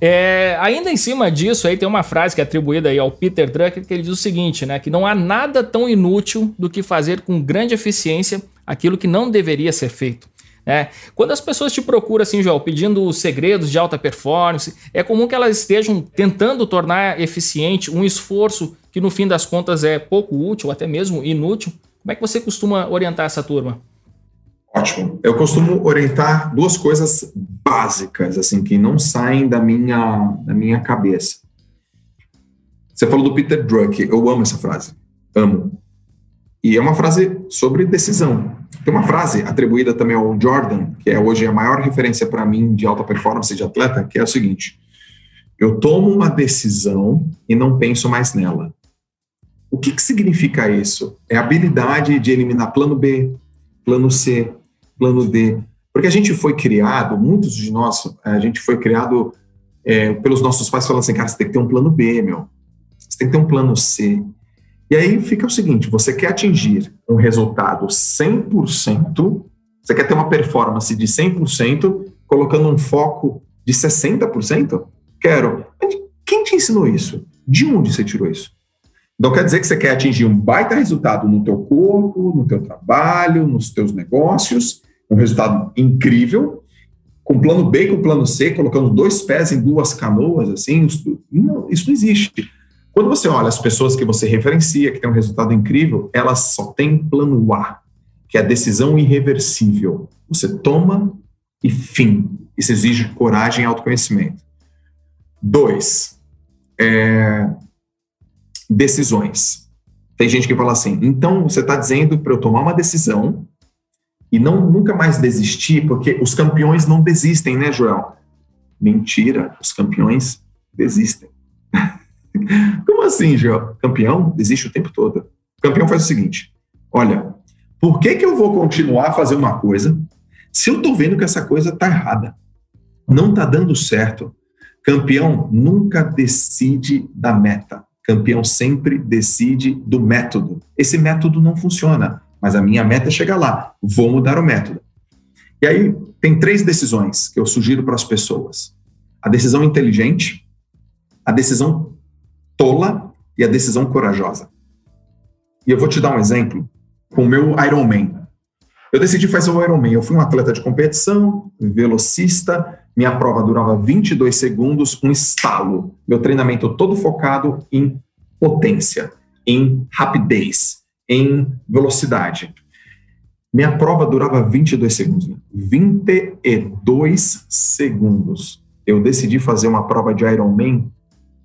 É, ainda em cima disso, aí tem uma frase que é atribuída aí ao Peter Drucker que ele diz o seguinte, né, que não há nada tão inútil do que fazer com grande eficiência aquilo que não deveria ser feito. É, quando as pessoas te procuram assim, Joel, pedindo segredos de alta performance, é comum que elas estejam tentando tornar eficiente um esforço que no fim das contas é pouco útil, até mesmo inútil. Como é que você costuma orientar essa turma? Ótimo. Eu costumo orientar duas coisas básicas, assim, que não saem da minha, da minha cabeça. Você falou do Peter Drucker, eu amo essa frase. Amo. E é uma frase sobre decisão. Tem uma frase atribuída também ao Jordan, que é hoje a maior referência para mim de alta performance de atleta, que é o seguinte: eu tomo uma decisão e não penso mais nela. O que, que significa isso? É a habilidade de eliminar plano B, plano C, plano D. Porque a gente foi criado, muitos de nós, a gente foi criado é, pelos nossos pais falando assim, cara, você tem que ter um plano B, meu. Você tem que ter um plano C. E aí fica o seguinte: você quer atingir um resultado 100%, você quer ter uma performance de 100%, colocando um foco de 60%? Quero. Quem te ensinou isso? De onde você tirou isso? Então quer dizer que você quer atingir um baita resultado no teu corpo, no teu trabalho, nos teus negócios, um resultado incrível, com plano B e com plano C, colocando dois pés em duas canoas, assim, isso não, isso não existe. Quando você olha as pessoas que você referencia, que tem um resultado incrível, elas só têm plano A, que é a decisão irreversível. Você toma e fim. Isso exige coragem e autoconhecimento. Dois, é, decisões. Tem gente que fala assim, então você está dizendo para eu tomar uma decisão e não nunca mais desistir, porque os campeões não desistem, né, Joel? Mentira, os campeões desistem. (laughs) Como assim, Joel? Campeão desiste o tempo todo. O campeão faz o seguinte: olha, por que, que eu vou continuar a fazer uma coisa se eu estou vendo que essa coisa está errada? Não está dando certo. Campeão nunca decide da meta. Campeão sempre decide do método. Esse método não funciona, mas a minha meta é chegar lá. Vou mudar o método. E aí tem três decisões que eu sugiro para as pessoas: a decisão inteligente, a decisão tola e a decisão corajosa. E eu vou te dar um exemplo com o meu Ironman. Eu decidi fazer o Ironman. Eu fui um atleta de competição, velocista, minha prova durava 22 segundos, um estalo. Meu treinamento todo focado em potência, em rapidez, em velocidade. Minha prova durava 22 segundos. 22 segundos. Eu decidi fazer uma prova de Ironman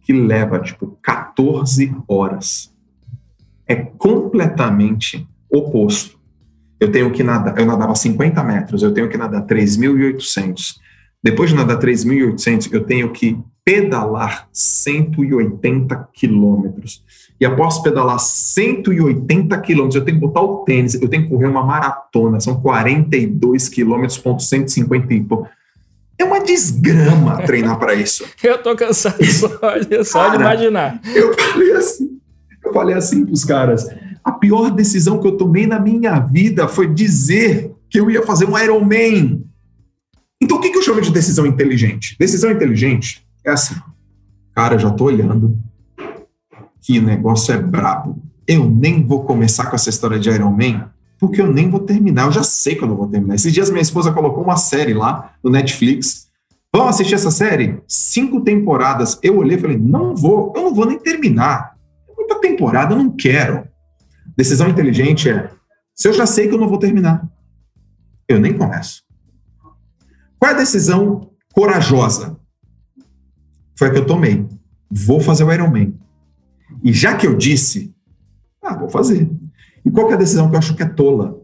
que leva, tipo, 14 horas. É completamente oposto. Eu tenho que nadar, eu nadava 50 metros, eu tenho que nadar 3.800. Depois de nadar 3.800, eu tenho que pedalar 180 quilômetros. E após pedalar 180 quilômetros, eu tenho que botar o tênis, eu tenho que correr uma maratona, são 42 quilômetros, ponto 150 e pouco. É uma desgrama (laughs) treinar para isso. Eu tô cansado só, só Cara, de imaginar. Eu falei assim, eu falei assim pros caras, a pior decisão que eu tomei na minha vida foi dizer que eu ia fazer um Ironman. Então o que, que eu chamo de decisão inteligente? Decisão inteligente é assim, cara, já tô olhando que negócio é brabo. Eu nem vou começar com essa história de Ironman, porque eu nem vou terminar. Eu já sei que eu não vou terminar. Esses dias minha esposa colocou uma série lá no Netflix. Vamos assistir essa série? Cinco temporadas. Eu olhei e falei, não vou, eu não vou nem terminar. Muita temporada, eu não quero. Decisão inteligente é, se eu já sei que eu não vou terminar, eu nem começo. Qual é a decisão corajosa? Foi a que eu tomei. Vou fazer o Ironman. E já que eu disse, ah, vou fazer. E qual é a decisão que eu acho que é tola?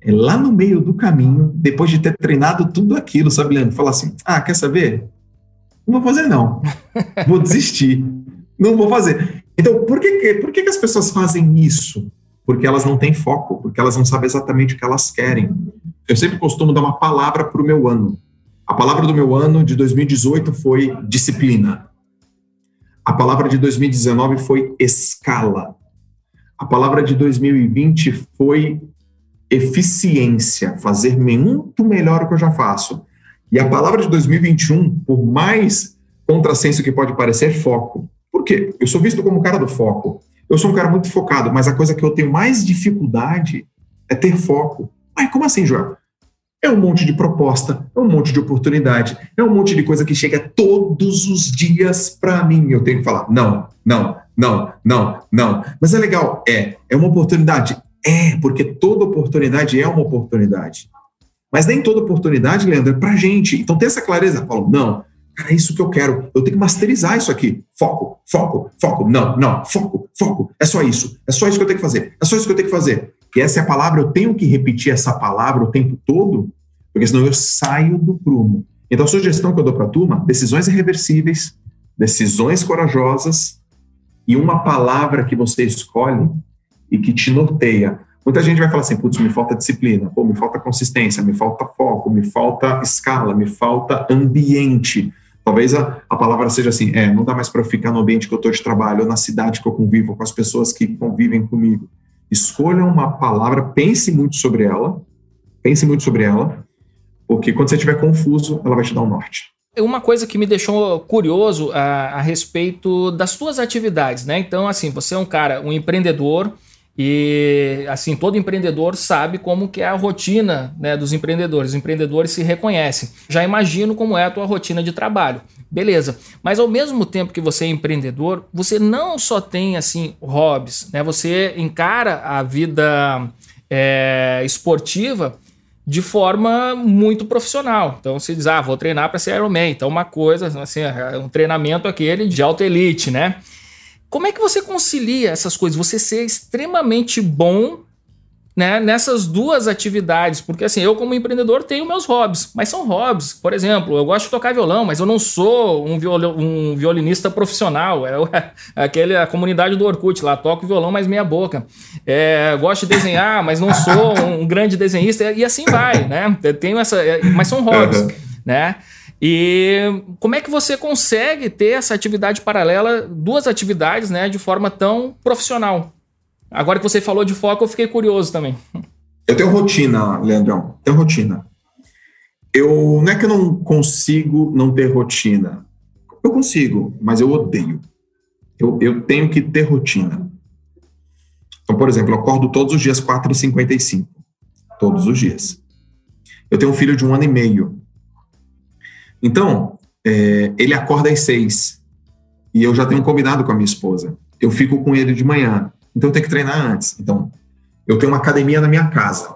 É lá no meio do caminho, depois de ter treinado tudo aquilo, sabe, Leandro? Falar assim: ah, quer saber? Não vou fazer, não. (laughs) Vou desistir. Não vou fazer. Então, por que, por que, que as pessoas fazem isso? Porque elas não têm foco, porque elas não sabem exatamente o que elas querem. Eu sempre costumo dar uma palavra para o meu ano. A palavra do meu ano de 2018 foi disciplina. A palavra de 2019 foi escala. A palavra de 2020 foi eficiência, fazer muito melhor o que eu já faço. E a palavra de 2021, por mais contrassenso que pode parecer, é foco. Por quê? Eu sou visto como o cara do foco. Eu sou um cara muito focado, mas a coisa que eu tenho mais dificuldade é ter foco. Ai, como assim, Joel? É um monte de proposta, é um monte de oportunidade, é um monte de coisa que chega todos os dias para mim. Eu tenho que falar, não, não, não, não, não. Mas é legal, é. É uma oportunidade? É, porque toda oportunidade é uma oportunidade. Mas nem toda oportunidade, Leandro, é pra gente. Então tem essa clareza. Falo, não, cara, é isso que eu quero. Eu tenho que masterizar isso aqui. Foco, foco, foco. Não, não, foco, foco. É só isso. É só isso que eu tenho que fazer. É só isso que eu tenho que fazer. E essa é a palavra, eu tenho que repetir essa palavra o tempo todo, porque senão eu saio do prumo. Então a sugestão que eu dou para a turma, decisões irreversíveis, decisões corajosas e uma palavra que você escolhe e que te norteia. Muita gente vai falar assim, putz, me falta disciplina, pô, me falta consistência, me falta foco, me falta escala, me falta ambiente. Talvez a, a palavra seja assim, é, não dá mais para ficar no ambiente que eu estou de trabalho, ou na cidade que eu convivo, com as pessoas que convivem comigo. Escolha uma palavra, pense muito sobre ela, pense muito sobre ela, porque quando você estiver confuso, ela vai te dar um norte. Uma coisa que me deixou curioso a, a respeito das suas atividades, né? Então, assim, você é um cara, um empreendedor, e assim, todo empreendedor sabe como que é a rotina né, dos empreendedores. Os empreendedores se reconhecem. Já imagino como é a tua rotina de trabalho. Beleza. Mas ao mesmo tempo que você é empreendedor, você não só tem assim hobbies, né? Você encara a vida é, esportiva de forma muito profissional. Então você diz, ah, vou treinar para ser Ironman. Então uma coisa, assim, é um treinamento aquele de alta elite, né? Como é que você concilia essas coisas? Você ser extremamente bom né, nessas duas atividades, porque assim, eu como empreendedor tenho meus hobbies, mas são hobbies. Por exemplo, eu gosto de tocar violão, mas eu não sou um, viol um violinista profissional. É, é aquele, a comunidade do Orkut lá, toco violão, mas meia boca. É, gosto de desenhar, mas não sou um grande desenhista, e assim vai, né? Tenho essa, é, mas são hobbies, uhum. né? E como é que você consegue ter essa atividade paralela, duas atividades, né, de forma tão profissional? Agora que você falou de foco, eu fiquei curioso também. Eu tenho rotina, Leandrão, tenho rotina. Eu não é que eu não consigo não ter rotina. Eu consigo, mas eu odeio. Eu, eu tenho que ter rotina. Então, por exemplo, eu acordo todos os dias 4h55. Todos os dias. Eu tenho um filho de um ano e meio. Então, é, ele acorda às seis e eu já tenho um combinado com a minha esposa. Eu fico com ele de manhã, então eu tenho que treinar antes. Então, eu tenho uma academia na minha casa.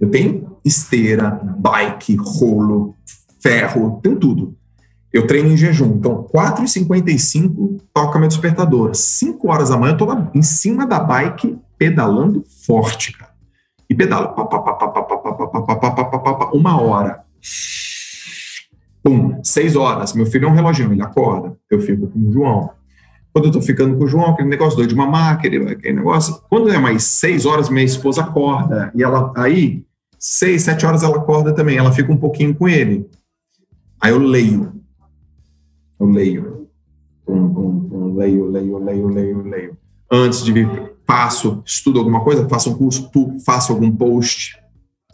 Eu tenho esteira, bike, rolo, ferro, tenho tudo. Eu treino em jejum. Então, 4h55 toca meu despertador. 5 horas da manhã eu tô lá em cima da bike pedalando forte, cara. E pedalo. Uma hora Pum, seis horas. Meu filho é um reloginho, ele acorda. Eu fico com o João. Quando eu tô ficando com o João, aquele negócio doido de mamar, aquele, aquele negócio. Quando é mais seis horas, minha esposa acorda. E ela, aí, seis, sete horas ela acorda também. Ela fica um pouquinho com ele. Aí eu leio. Eu leio. Pum, pum, pum, leio, leio, leio, leio, leio. Antes de vir, passo, estudo alguma coisa, faço um curso, faço algum post.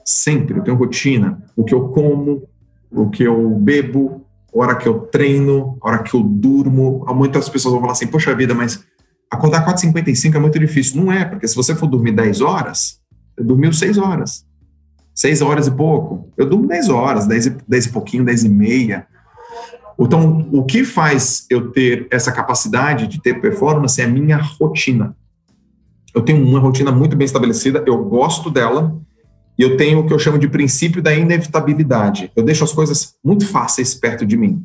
Sempre, eu tenho rotina. O que eu como, o que eu bebo, a hora que eu treino, a hora que eu durmo. Muitas pessoas vão falar assim, poxa vida, mas acordar 4h55 é muito difícil. Não é, porque se você for dormir 10 horas, você dormiu 6 horas. 6 horas e pouco. Eu durmo 10 horas, 10 e, 10 e pouquinho, 10 e meia. Então, o que faz eu ter essa capacidade de ter performance é a minha rotina. Eu tenho uma rotina muito bem estabelecida, eu gosto dela, e eu tenho o que eu chamo de princípio da inevitabilidade. Eu deixo as coisas muito fáceis perto de mim.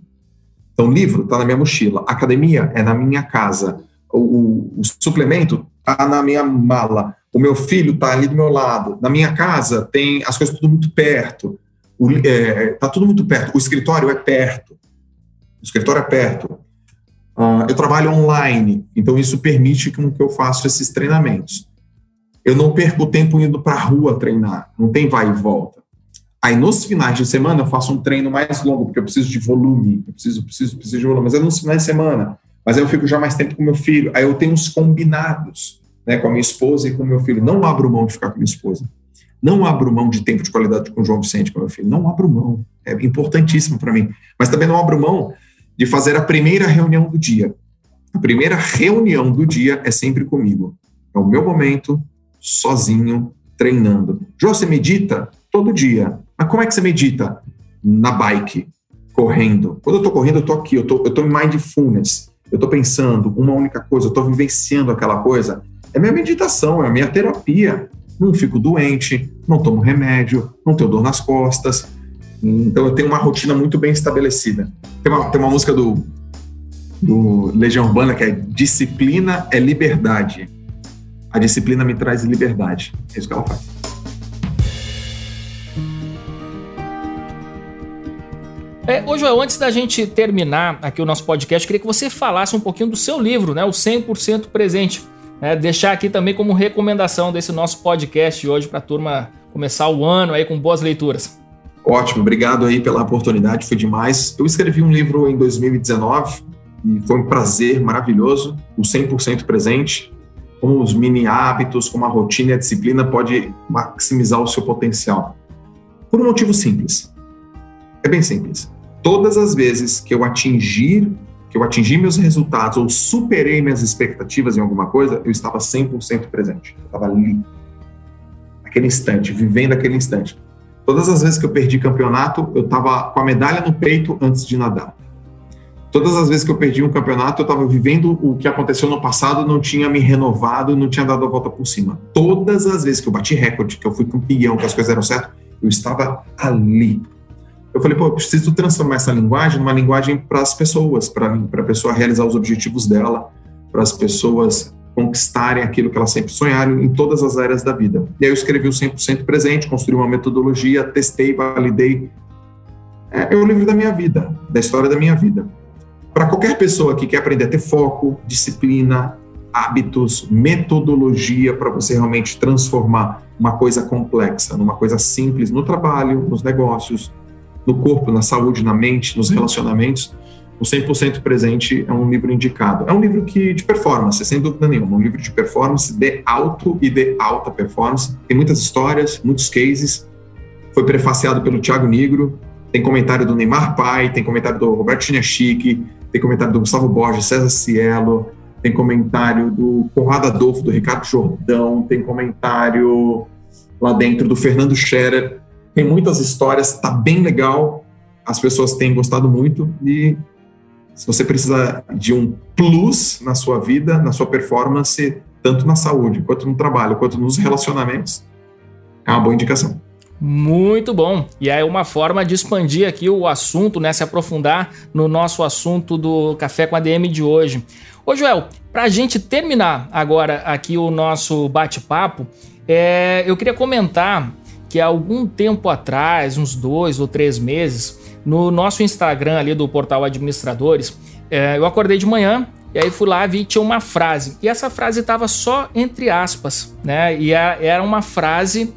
Então, livro está na minha mochila, academia é na minha casa, o, o, o suplemento está na minha mala, o meu filho está ali do meu lado, na minha casa tem as coisas tudo muito perto, está é, tá tudo muito perto, o escritório é perto, o escritório é perto. Uh, eu trabalho online, então isso permite que eu faça esses treinamentos eu não perco tempo indo para a rua treinar, não tem vai e volta. Aí nos finais de semana eu faço um treino mais longo, porque eu preciso de volume, eu preciso, preciso, preciso de volume, mas é nos finais de semana. Mas aí eu fico já mais tempo com meu filho, aí eu tenho uns combinados né, com a minha esposa e com meu filho. Não abro mão de ficar com minha esposa. Não abro mão de tempo de qualidade com o João Vicente, com meu filho. Não abro mão. É importantíssimo para mim. Mas também não abro mão de fazer a primeira reunião do dia. A primeira reunião do dia é sempre comigo. É o meu momento, sozinho, treinando. João, você medita? Todo dia. Mas como é que você medita? Na bike, correndo. Quando eu tô correndo, eu tô aqui, eu tô, eu tô em mindfulness. Eu tô pensando uma única coisa, eu tô vivenciando aquela coisa. É minha meditação, é a minha terapia não fico doente, não tomo remédio, não tenho dor nas costas. Então eu tenho uma rotina muito bem estabelecida. Tem uma, tem uma música do, do Legião Urbana que é Disciplina é liberdade. A disciplina me traz liberdade. É isso que ela faz. É, hoje, antes da gente terminar aqui o nosso podcast, queria que você falasse um pouquinho do seu livro, né? O 100% Presente. É, deixar aqui também como recomendação desse nosso podcast de hoje para a turma começar o ano aí com boas leituras. Ótimo, obrigado aí pela oportunidade, foi demais. Eu escrevi um livro em 2019 e foi um prazer maravilhoso, o 100% presente, como os mini hábitos, como a rotina e a disciplina pode maximizar o seu potencial. Por um motivo simples. É bem simples. Todas as vezes que eu atingir que eu atingi meus resultados ou superei minhas expectativas em alguma coisa, eu estava 100% presente. Eu estava ali. Aquele instante, vivendo aquele instante. Todas as vezes que eu perdi campeonato, eu estava com a medalha no peito antes de nadar. Todas as vezes que eu perdi um campeonato, eu estava vivendo o que aconteceu no passado, não tinha me renovado, não tinha dado a volta por cima. Todas as vezes que eu bati recorde, que eu fui campeão, que as coisas eram certas, eu estava ali eu falei, pô, eu preciso transformar essa linguagem numa linguagem para as pessoas, para a pessoa realizar os objetivos dela, para as pessoas conquistarem aquilo que elas sempre sonharam em todas as áreas da vida. E aí eu escrevi o 100% presente, construí uma metodologia, testei, validei. É, é o livro da minha vida, da história da minha vida. Para qualquer pessoa que quer aprender a ter foco, disciplina, hábitos, metodologia para você realmente transformar uma coisa complexa numa coisa simples no trabalho, nos negócios, no corpo, na saúde, na mente, nos relacionamentos, o 100% presente é um livro indicado. É um livro que de performance, sem dúvida nenhuma, um livro de performance de alto e de alta performance. Tem muitas histórias, muitos cases. Foi prefaciado pelo Thiago Negro. Tem comentário do Neymar Pai, tem comentário do Roberto Chiniachique, tem comentário do Gustavo Borges, César Cielo, tem comentário do Conrado Adolfo, do Ricardo Jordão, tem comentário lá dentro do Fernando Scherer. Tem muitas histórias, tá bem legal, as pessoas têm gostado muito. E se você precisa de um plus na sua vida, na sua performance, tanto na saúde, quanto no trabalho, quanto nos relacionamentos, é uma boa indicação. Muito bom. E é uma forma de expandir aqui o assunto, né? Se aprofundar no nosso assunto do Café com a DM de hoje. Ô, Joel, para a gente terminar agora aqui o nosso bate-papo, é, eu queria comentar que há algum tempo atrás, uns dois ou três meses, no nosso Instagram ali do portal Administradores, é, eu acordei de manhã e aí fui lá vi tinha uma frase. E essa frase estava só entre aspas, né? E era uma frase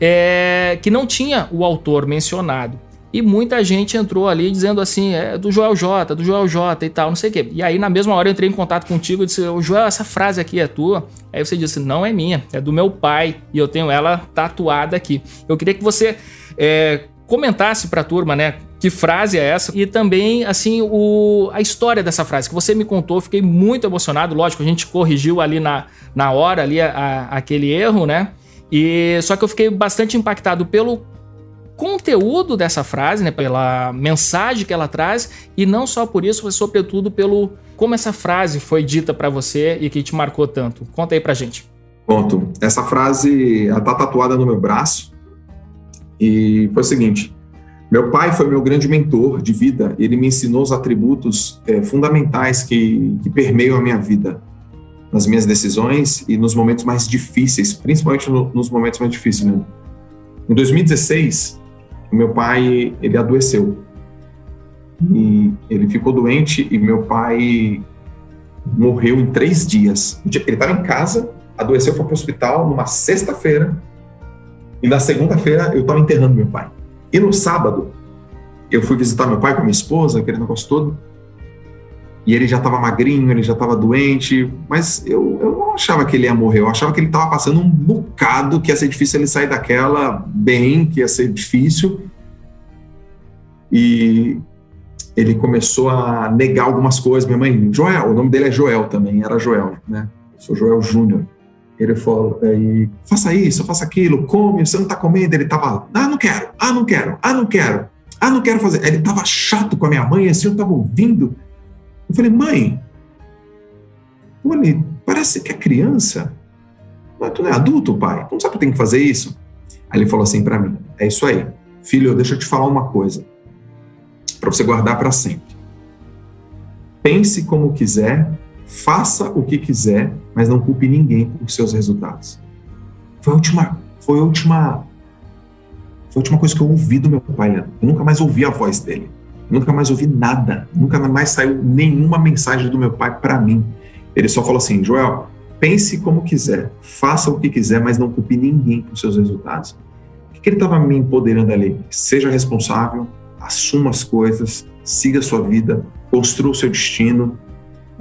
é, que não tinha o autor mencionado. E muita gente entrou ali dizendo assim, é do Joel J, do Joel J e tal, não sei o quê. E aí, na mesma hora, eu entrei em contato contigo e disse, Joel, essa frase aqui é tua? Aí você disse, não é minha, é do meu pai e eu tenho ela tatuada aqui. Eu queria que você é, comentasse para a turma, né, que frase é essa e também assim o, a história dessa frase que você me contou fiquei muito emocionado lógico a gente corrigiu ali na, na hora ali a, a, aquele erro né e só que eu fiquei bastante impactado pelo conteúdo dessa frase, né, pela mensagem que ela traz e não só por isso, mas sobretudo pelo como essa frase foi dita para você e que te marcou tanto. Conta aí pra gente. Conto. Essa frase ela tá tatuada no meu braço e foi o seguinte: meu pai foi meu grande mentor de vida. Ele me ensinou os atributos é, fundamentais que, que permeiam a minha vida, nas minhas decisões e nos momentos mais difíceis, principalmente no, nos momentos mais difíceis. Né? Em 2016, meu pai ele adoeceu e ele ficou doente e meu pai morreu em três dias. Ele estava em casa, adoeceu, foi para o hospital numa sexta-feira e na segunda-feira eu estava enterrando meu pai. E no sábado eu fui visitar meu pai com minha esposa, aquele negócio todo. E ele já estava magrinho, ele já estava doente, mas eu, eu não achava que ele ia morrer, eu achava que ele estava passando um bocado, que ia ser difícil ele sair daquela bem, que ia ser difícil. E ele começou a negar algumas coisas. Minha mãe, Joel, o nome dele é Joel também, era Joel, né? Eu sou Joel Júnior. Ele falou, aí, faça isso, faça aquilo, come, você não está comendo. Ele estava, ah, não quero, ah, não quero, ah, não quero, ah, não quero fazer. Ele estava chato com a minha mãe, assim, eu estava ouvindo. Eu falei, mãe, olha, parece que é criança. Mas tu não é adulto, pai? Tu não sabe que tem que fazer isso? Aí ele falou assim para mim, é isso aí. Filho, deixa eu te falar uma coisa para você guardar para sempre. Pense como quiser, faça o que quiser, mas não culpe ninguém por seus resultados. Foi a última, foi a última, foi a última coisa que eu ouvi do meu pai. Eu nunca mais ouvi a voz dele. Nunca mais ouvi nada. Nunca mais saiu nenhuma mensagem do meu pai para mim. Ele só falou assim: Joel, pense como quiser, faça o que quiser, mas não culpe ninguém por seus resultados. O que ele estava me empoderando ali? Seja responsável, assuma as coisas, siga a sua vida, construa o seu destino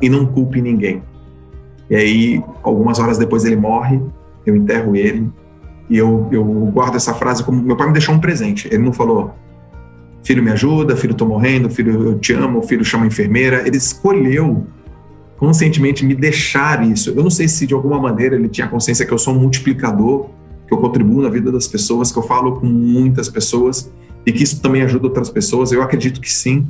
e não culpe ninguém. E aí, algumas horas depois ele morre, eu enterro ele e eu, eu guardo essa frase como meu pai me deixou um presente. Ele não falou, filho me ajuda, filho tô morrendo, filho eu te amo, filho chama a enfermeira. Ele escolheu conscientemente me deixar isso. Eu não sei se de alguma maneira ele tinha consciência que eu sou um multiplicador, que eu contribuo na vida das pessoas, que eu falo com muitas pessoas e que isso também ajuda outras pessoas. Eu acredito que sim.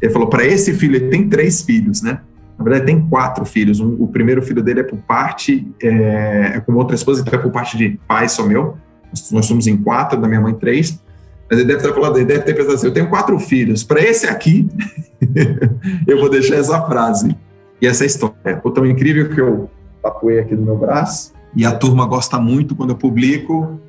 Ele falou: para esse filho, ele tem três filhos, né? Na verdade, tem quatro filhos. Um, o primeiro filho dele é por parte, é, é com outra esposa, então é por parte de pai só meu. Nós, nós somos em quatro, da minha mãe três. Mas ele deve ter falado, ele deve ter pensado assim: eu tenho quatro filhos. Para esse aqui, (laughs) eu vou deixar essa frase. E essa história. É tão incrível que eu tatuei aqui no meu braço. E a turma gosta muito quando eu publico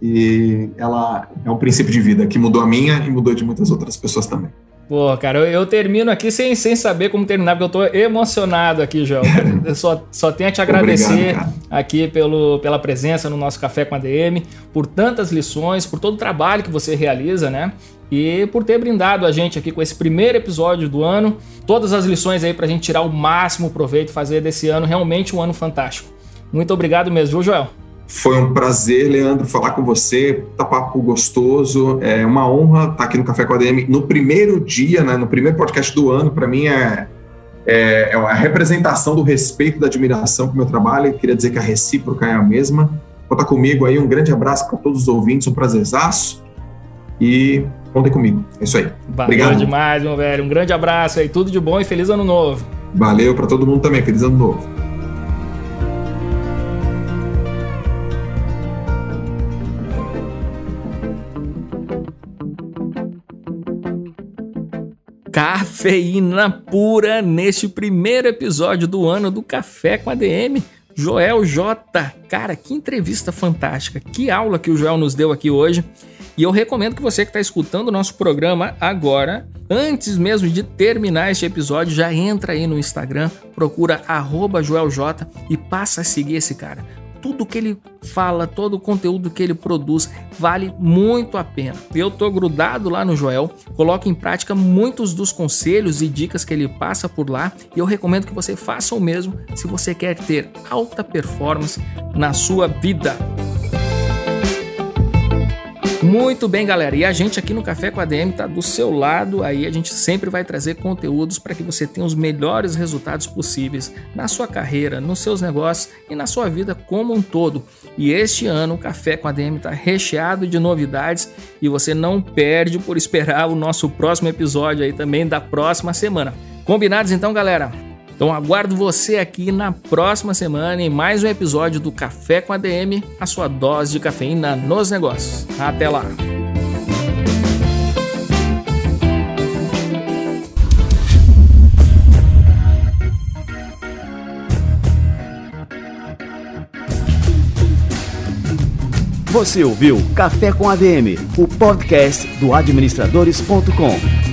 e ela é um princípio de vida que mudou a minha e mudou de muitas outras pessoas também. Pô, cara, eu, eu, termino aqui sem, sem saber como terminar, porque eu tô emocionado aqui, João. Eu só, só tenho a te agradecer Obrigado, aqui pelo, pela presença no nosso Café com a DM, por tantas lições, por todo o trabalho que você realiza, né? E por ter brindado a gente aqui com esse primeiro episódio do ano. Todas as lições aí pra gente tirar o máximo proveito e fazer desse ano realmente um ano fantástico. Muito obrigado mesmo, viu, Joel? Foi um prazer, Leandro, falar com você. Tá papo gostoso. É uma honra estar aqui no Café com a DM no primeiro dia, né, no primeiro podcast do ano. Para mim é, é, é a representação do respeito, da admiração com o meu trabalho. Eu queria dizer que a recíproca é a mesma. Conta comigo aí. Um grande abraço para todos os ouvintes. Um prazerzaço. E contem comigo. É isso aí. Valeu Obrigado demais, meu velho. Um grande abraço aí. Tudo de bom e feliz ano novo. Valeu para todo mundo também. Feliz ano novo. Cafeína pura neste primeiro episódio do ano do Café com a DM. Joel J. Cara, que entrevista fantástica, que aula que o Joel nos deu aqui hoje. E eu recomendo que você que está escutando o nosso programa agora, antes mesmo de terminar este episódio, já entra aí no Instagram, procura JoelJ e passa a seguir esse cara tudo que ele fala, todo o conteúdo que ele produz vale muito a pena. Eu tô grudado lá no Joel, coloco em prática muitos dos conselhos e dicas que ele passa por lá e eu recomendo que você faça o mesmo se você quer ter alta performance na sua vida. Muito bem, galera. E a gente aqui no Café com a DM tá do seu lado. Aí a gente sempre vai trazer conteúdos para que você tenha os melhores resultados possíveis na sua carreira, nos seus negócios e na sua vida como um todo. E este ano o Café com a DM tá recheado de novidades e você não perde por esperar o nosso próximo episódio aí também da próxima semana. Combinados então, galera? Então aguardo você aqui na próxima semana em mais um episódio do Café com a DM, a sua dose de cafeína nos negócios. Até lá! Você ouviu Café com ADM, o podcast do administradores.com.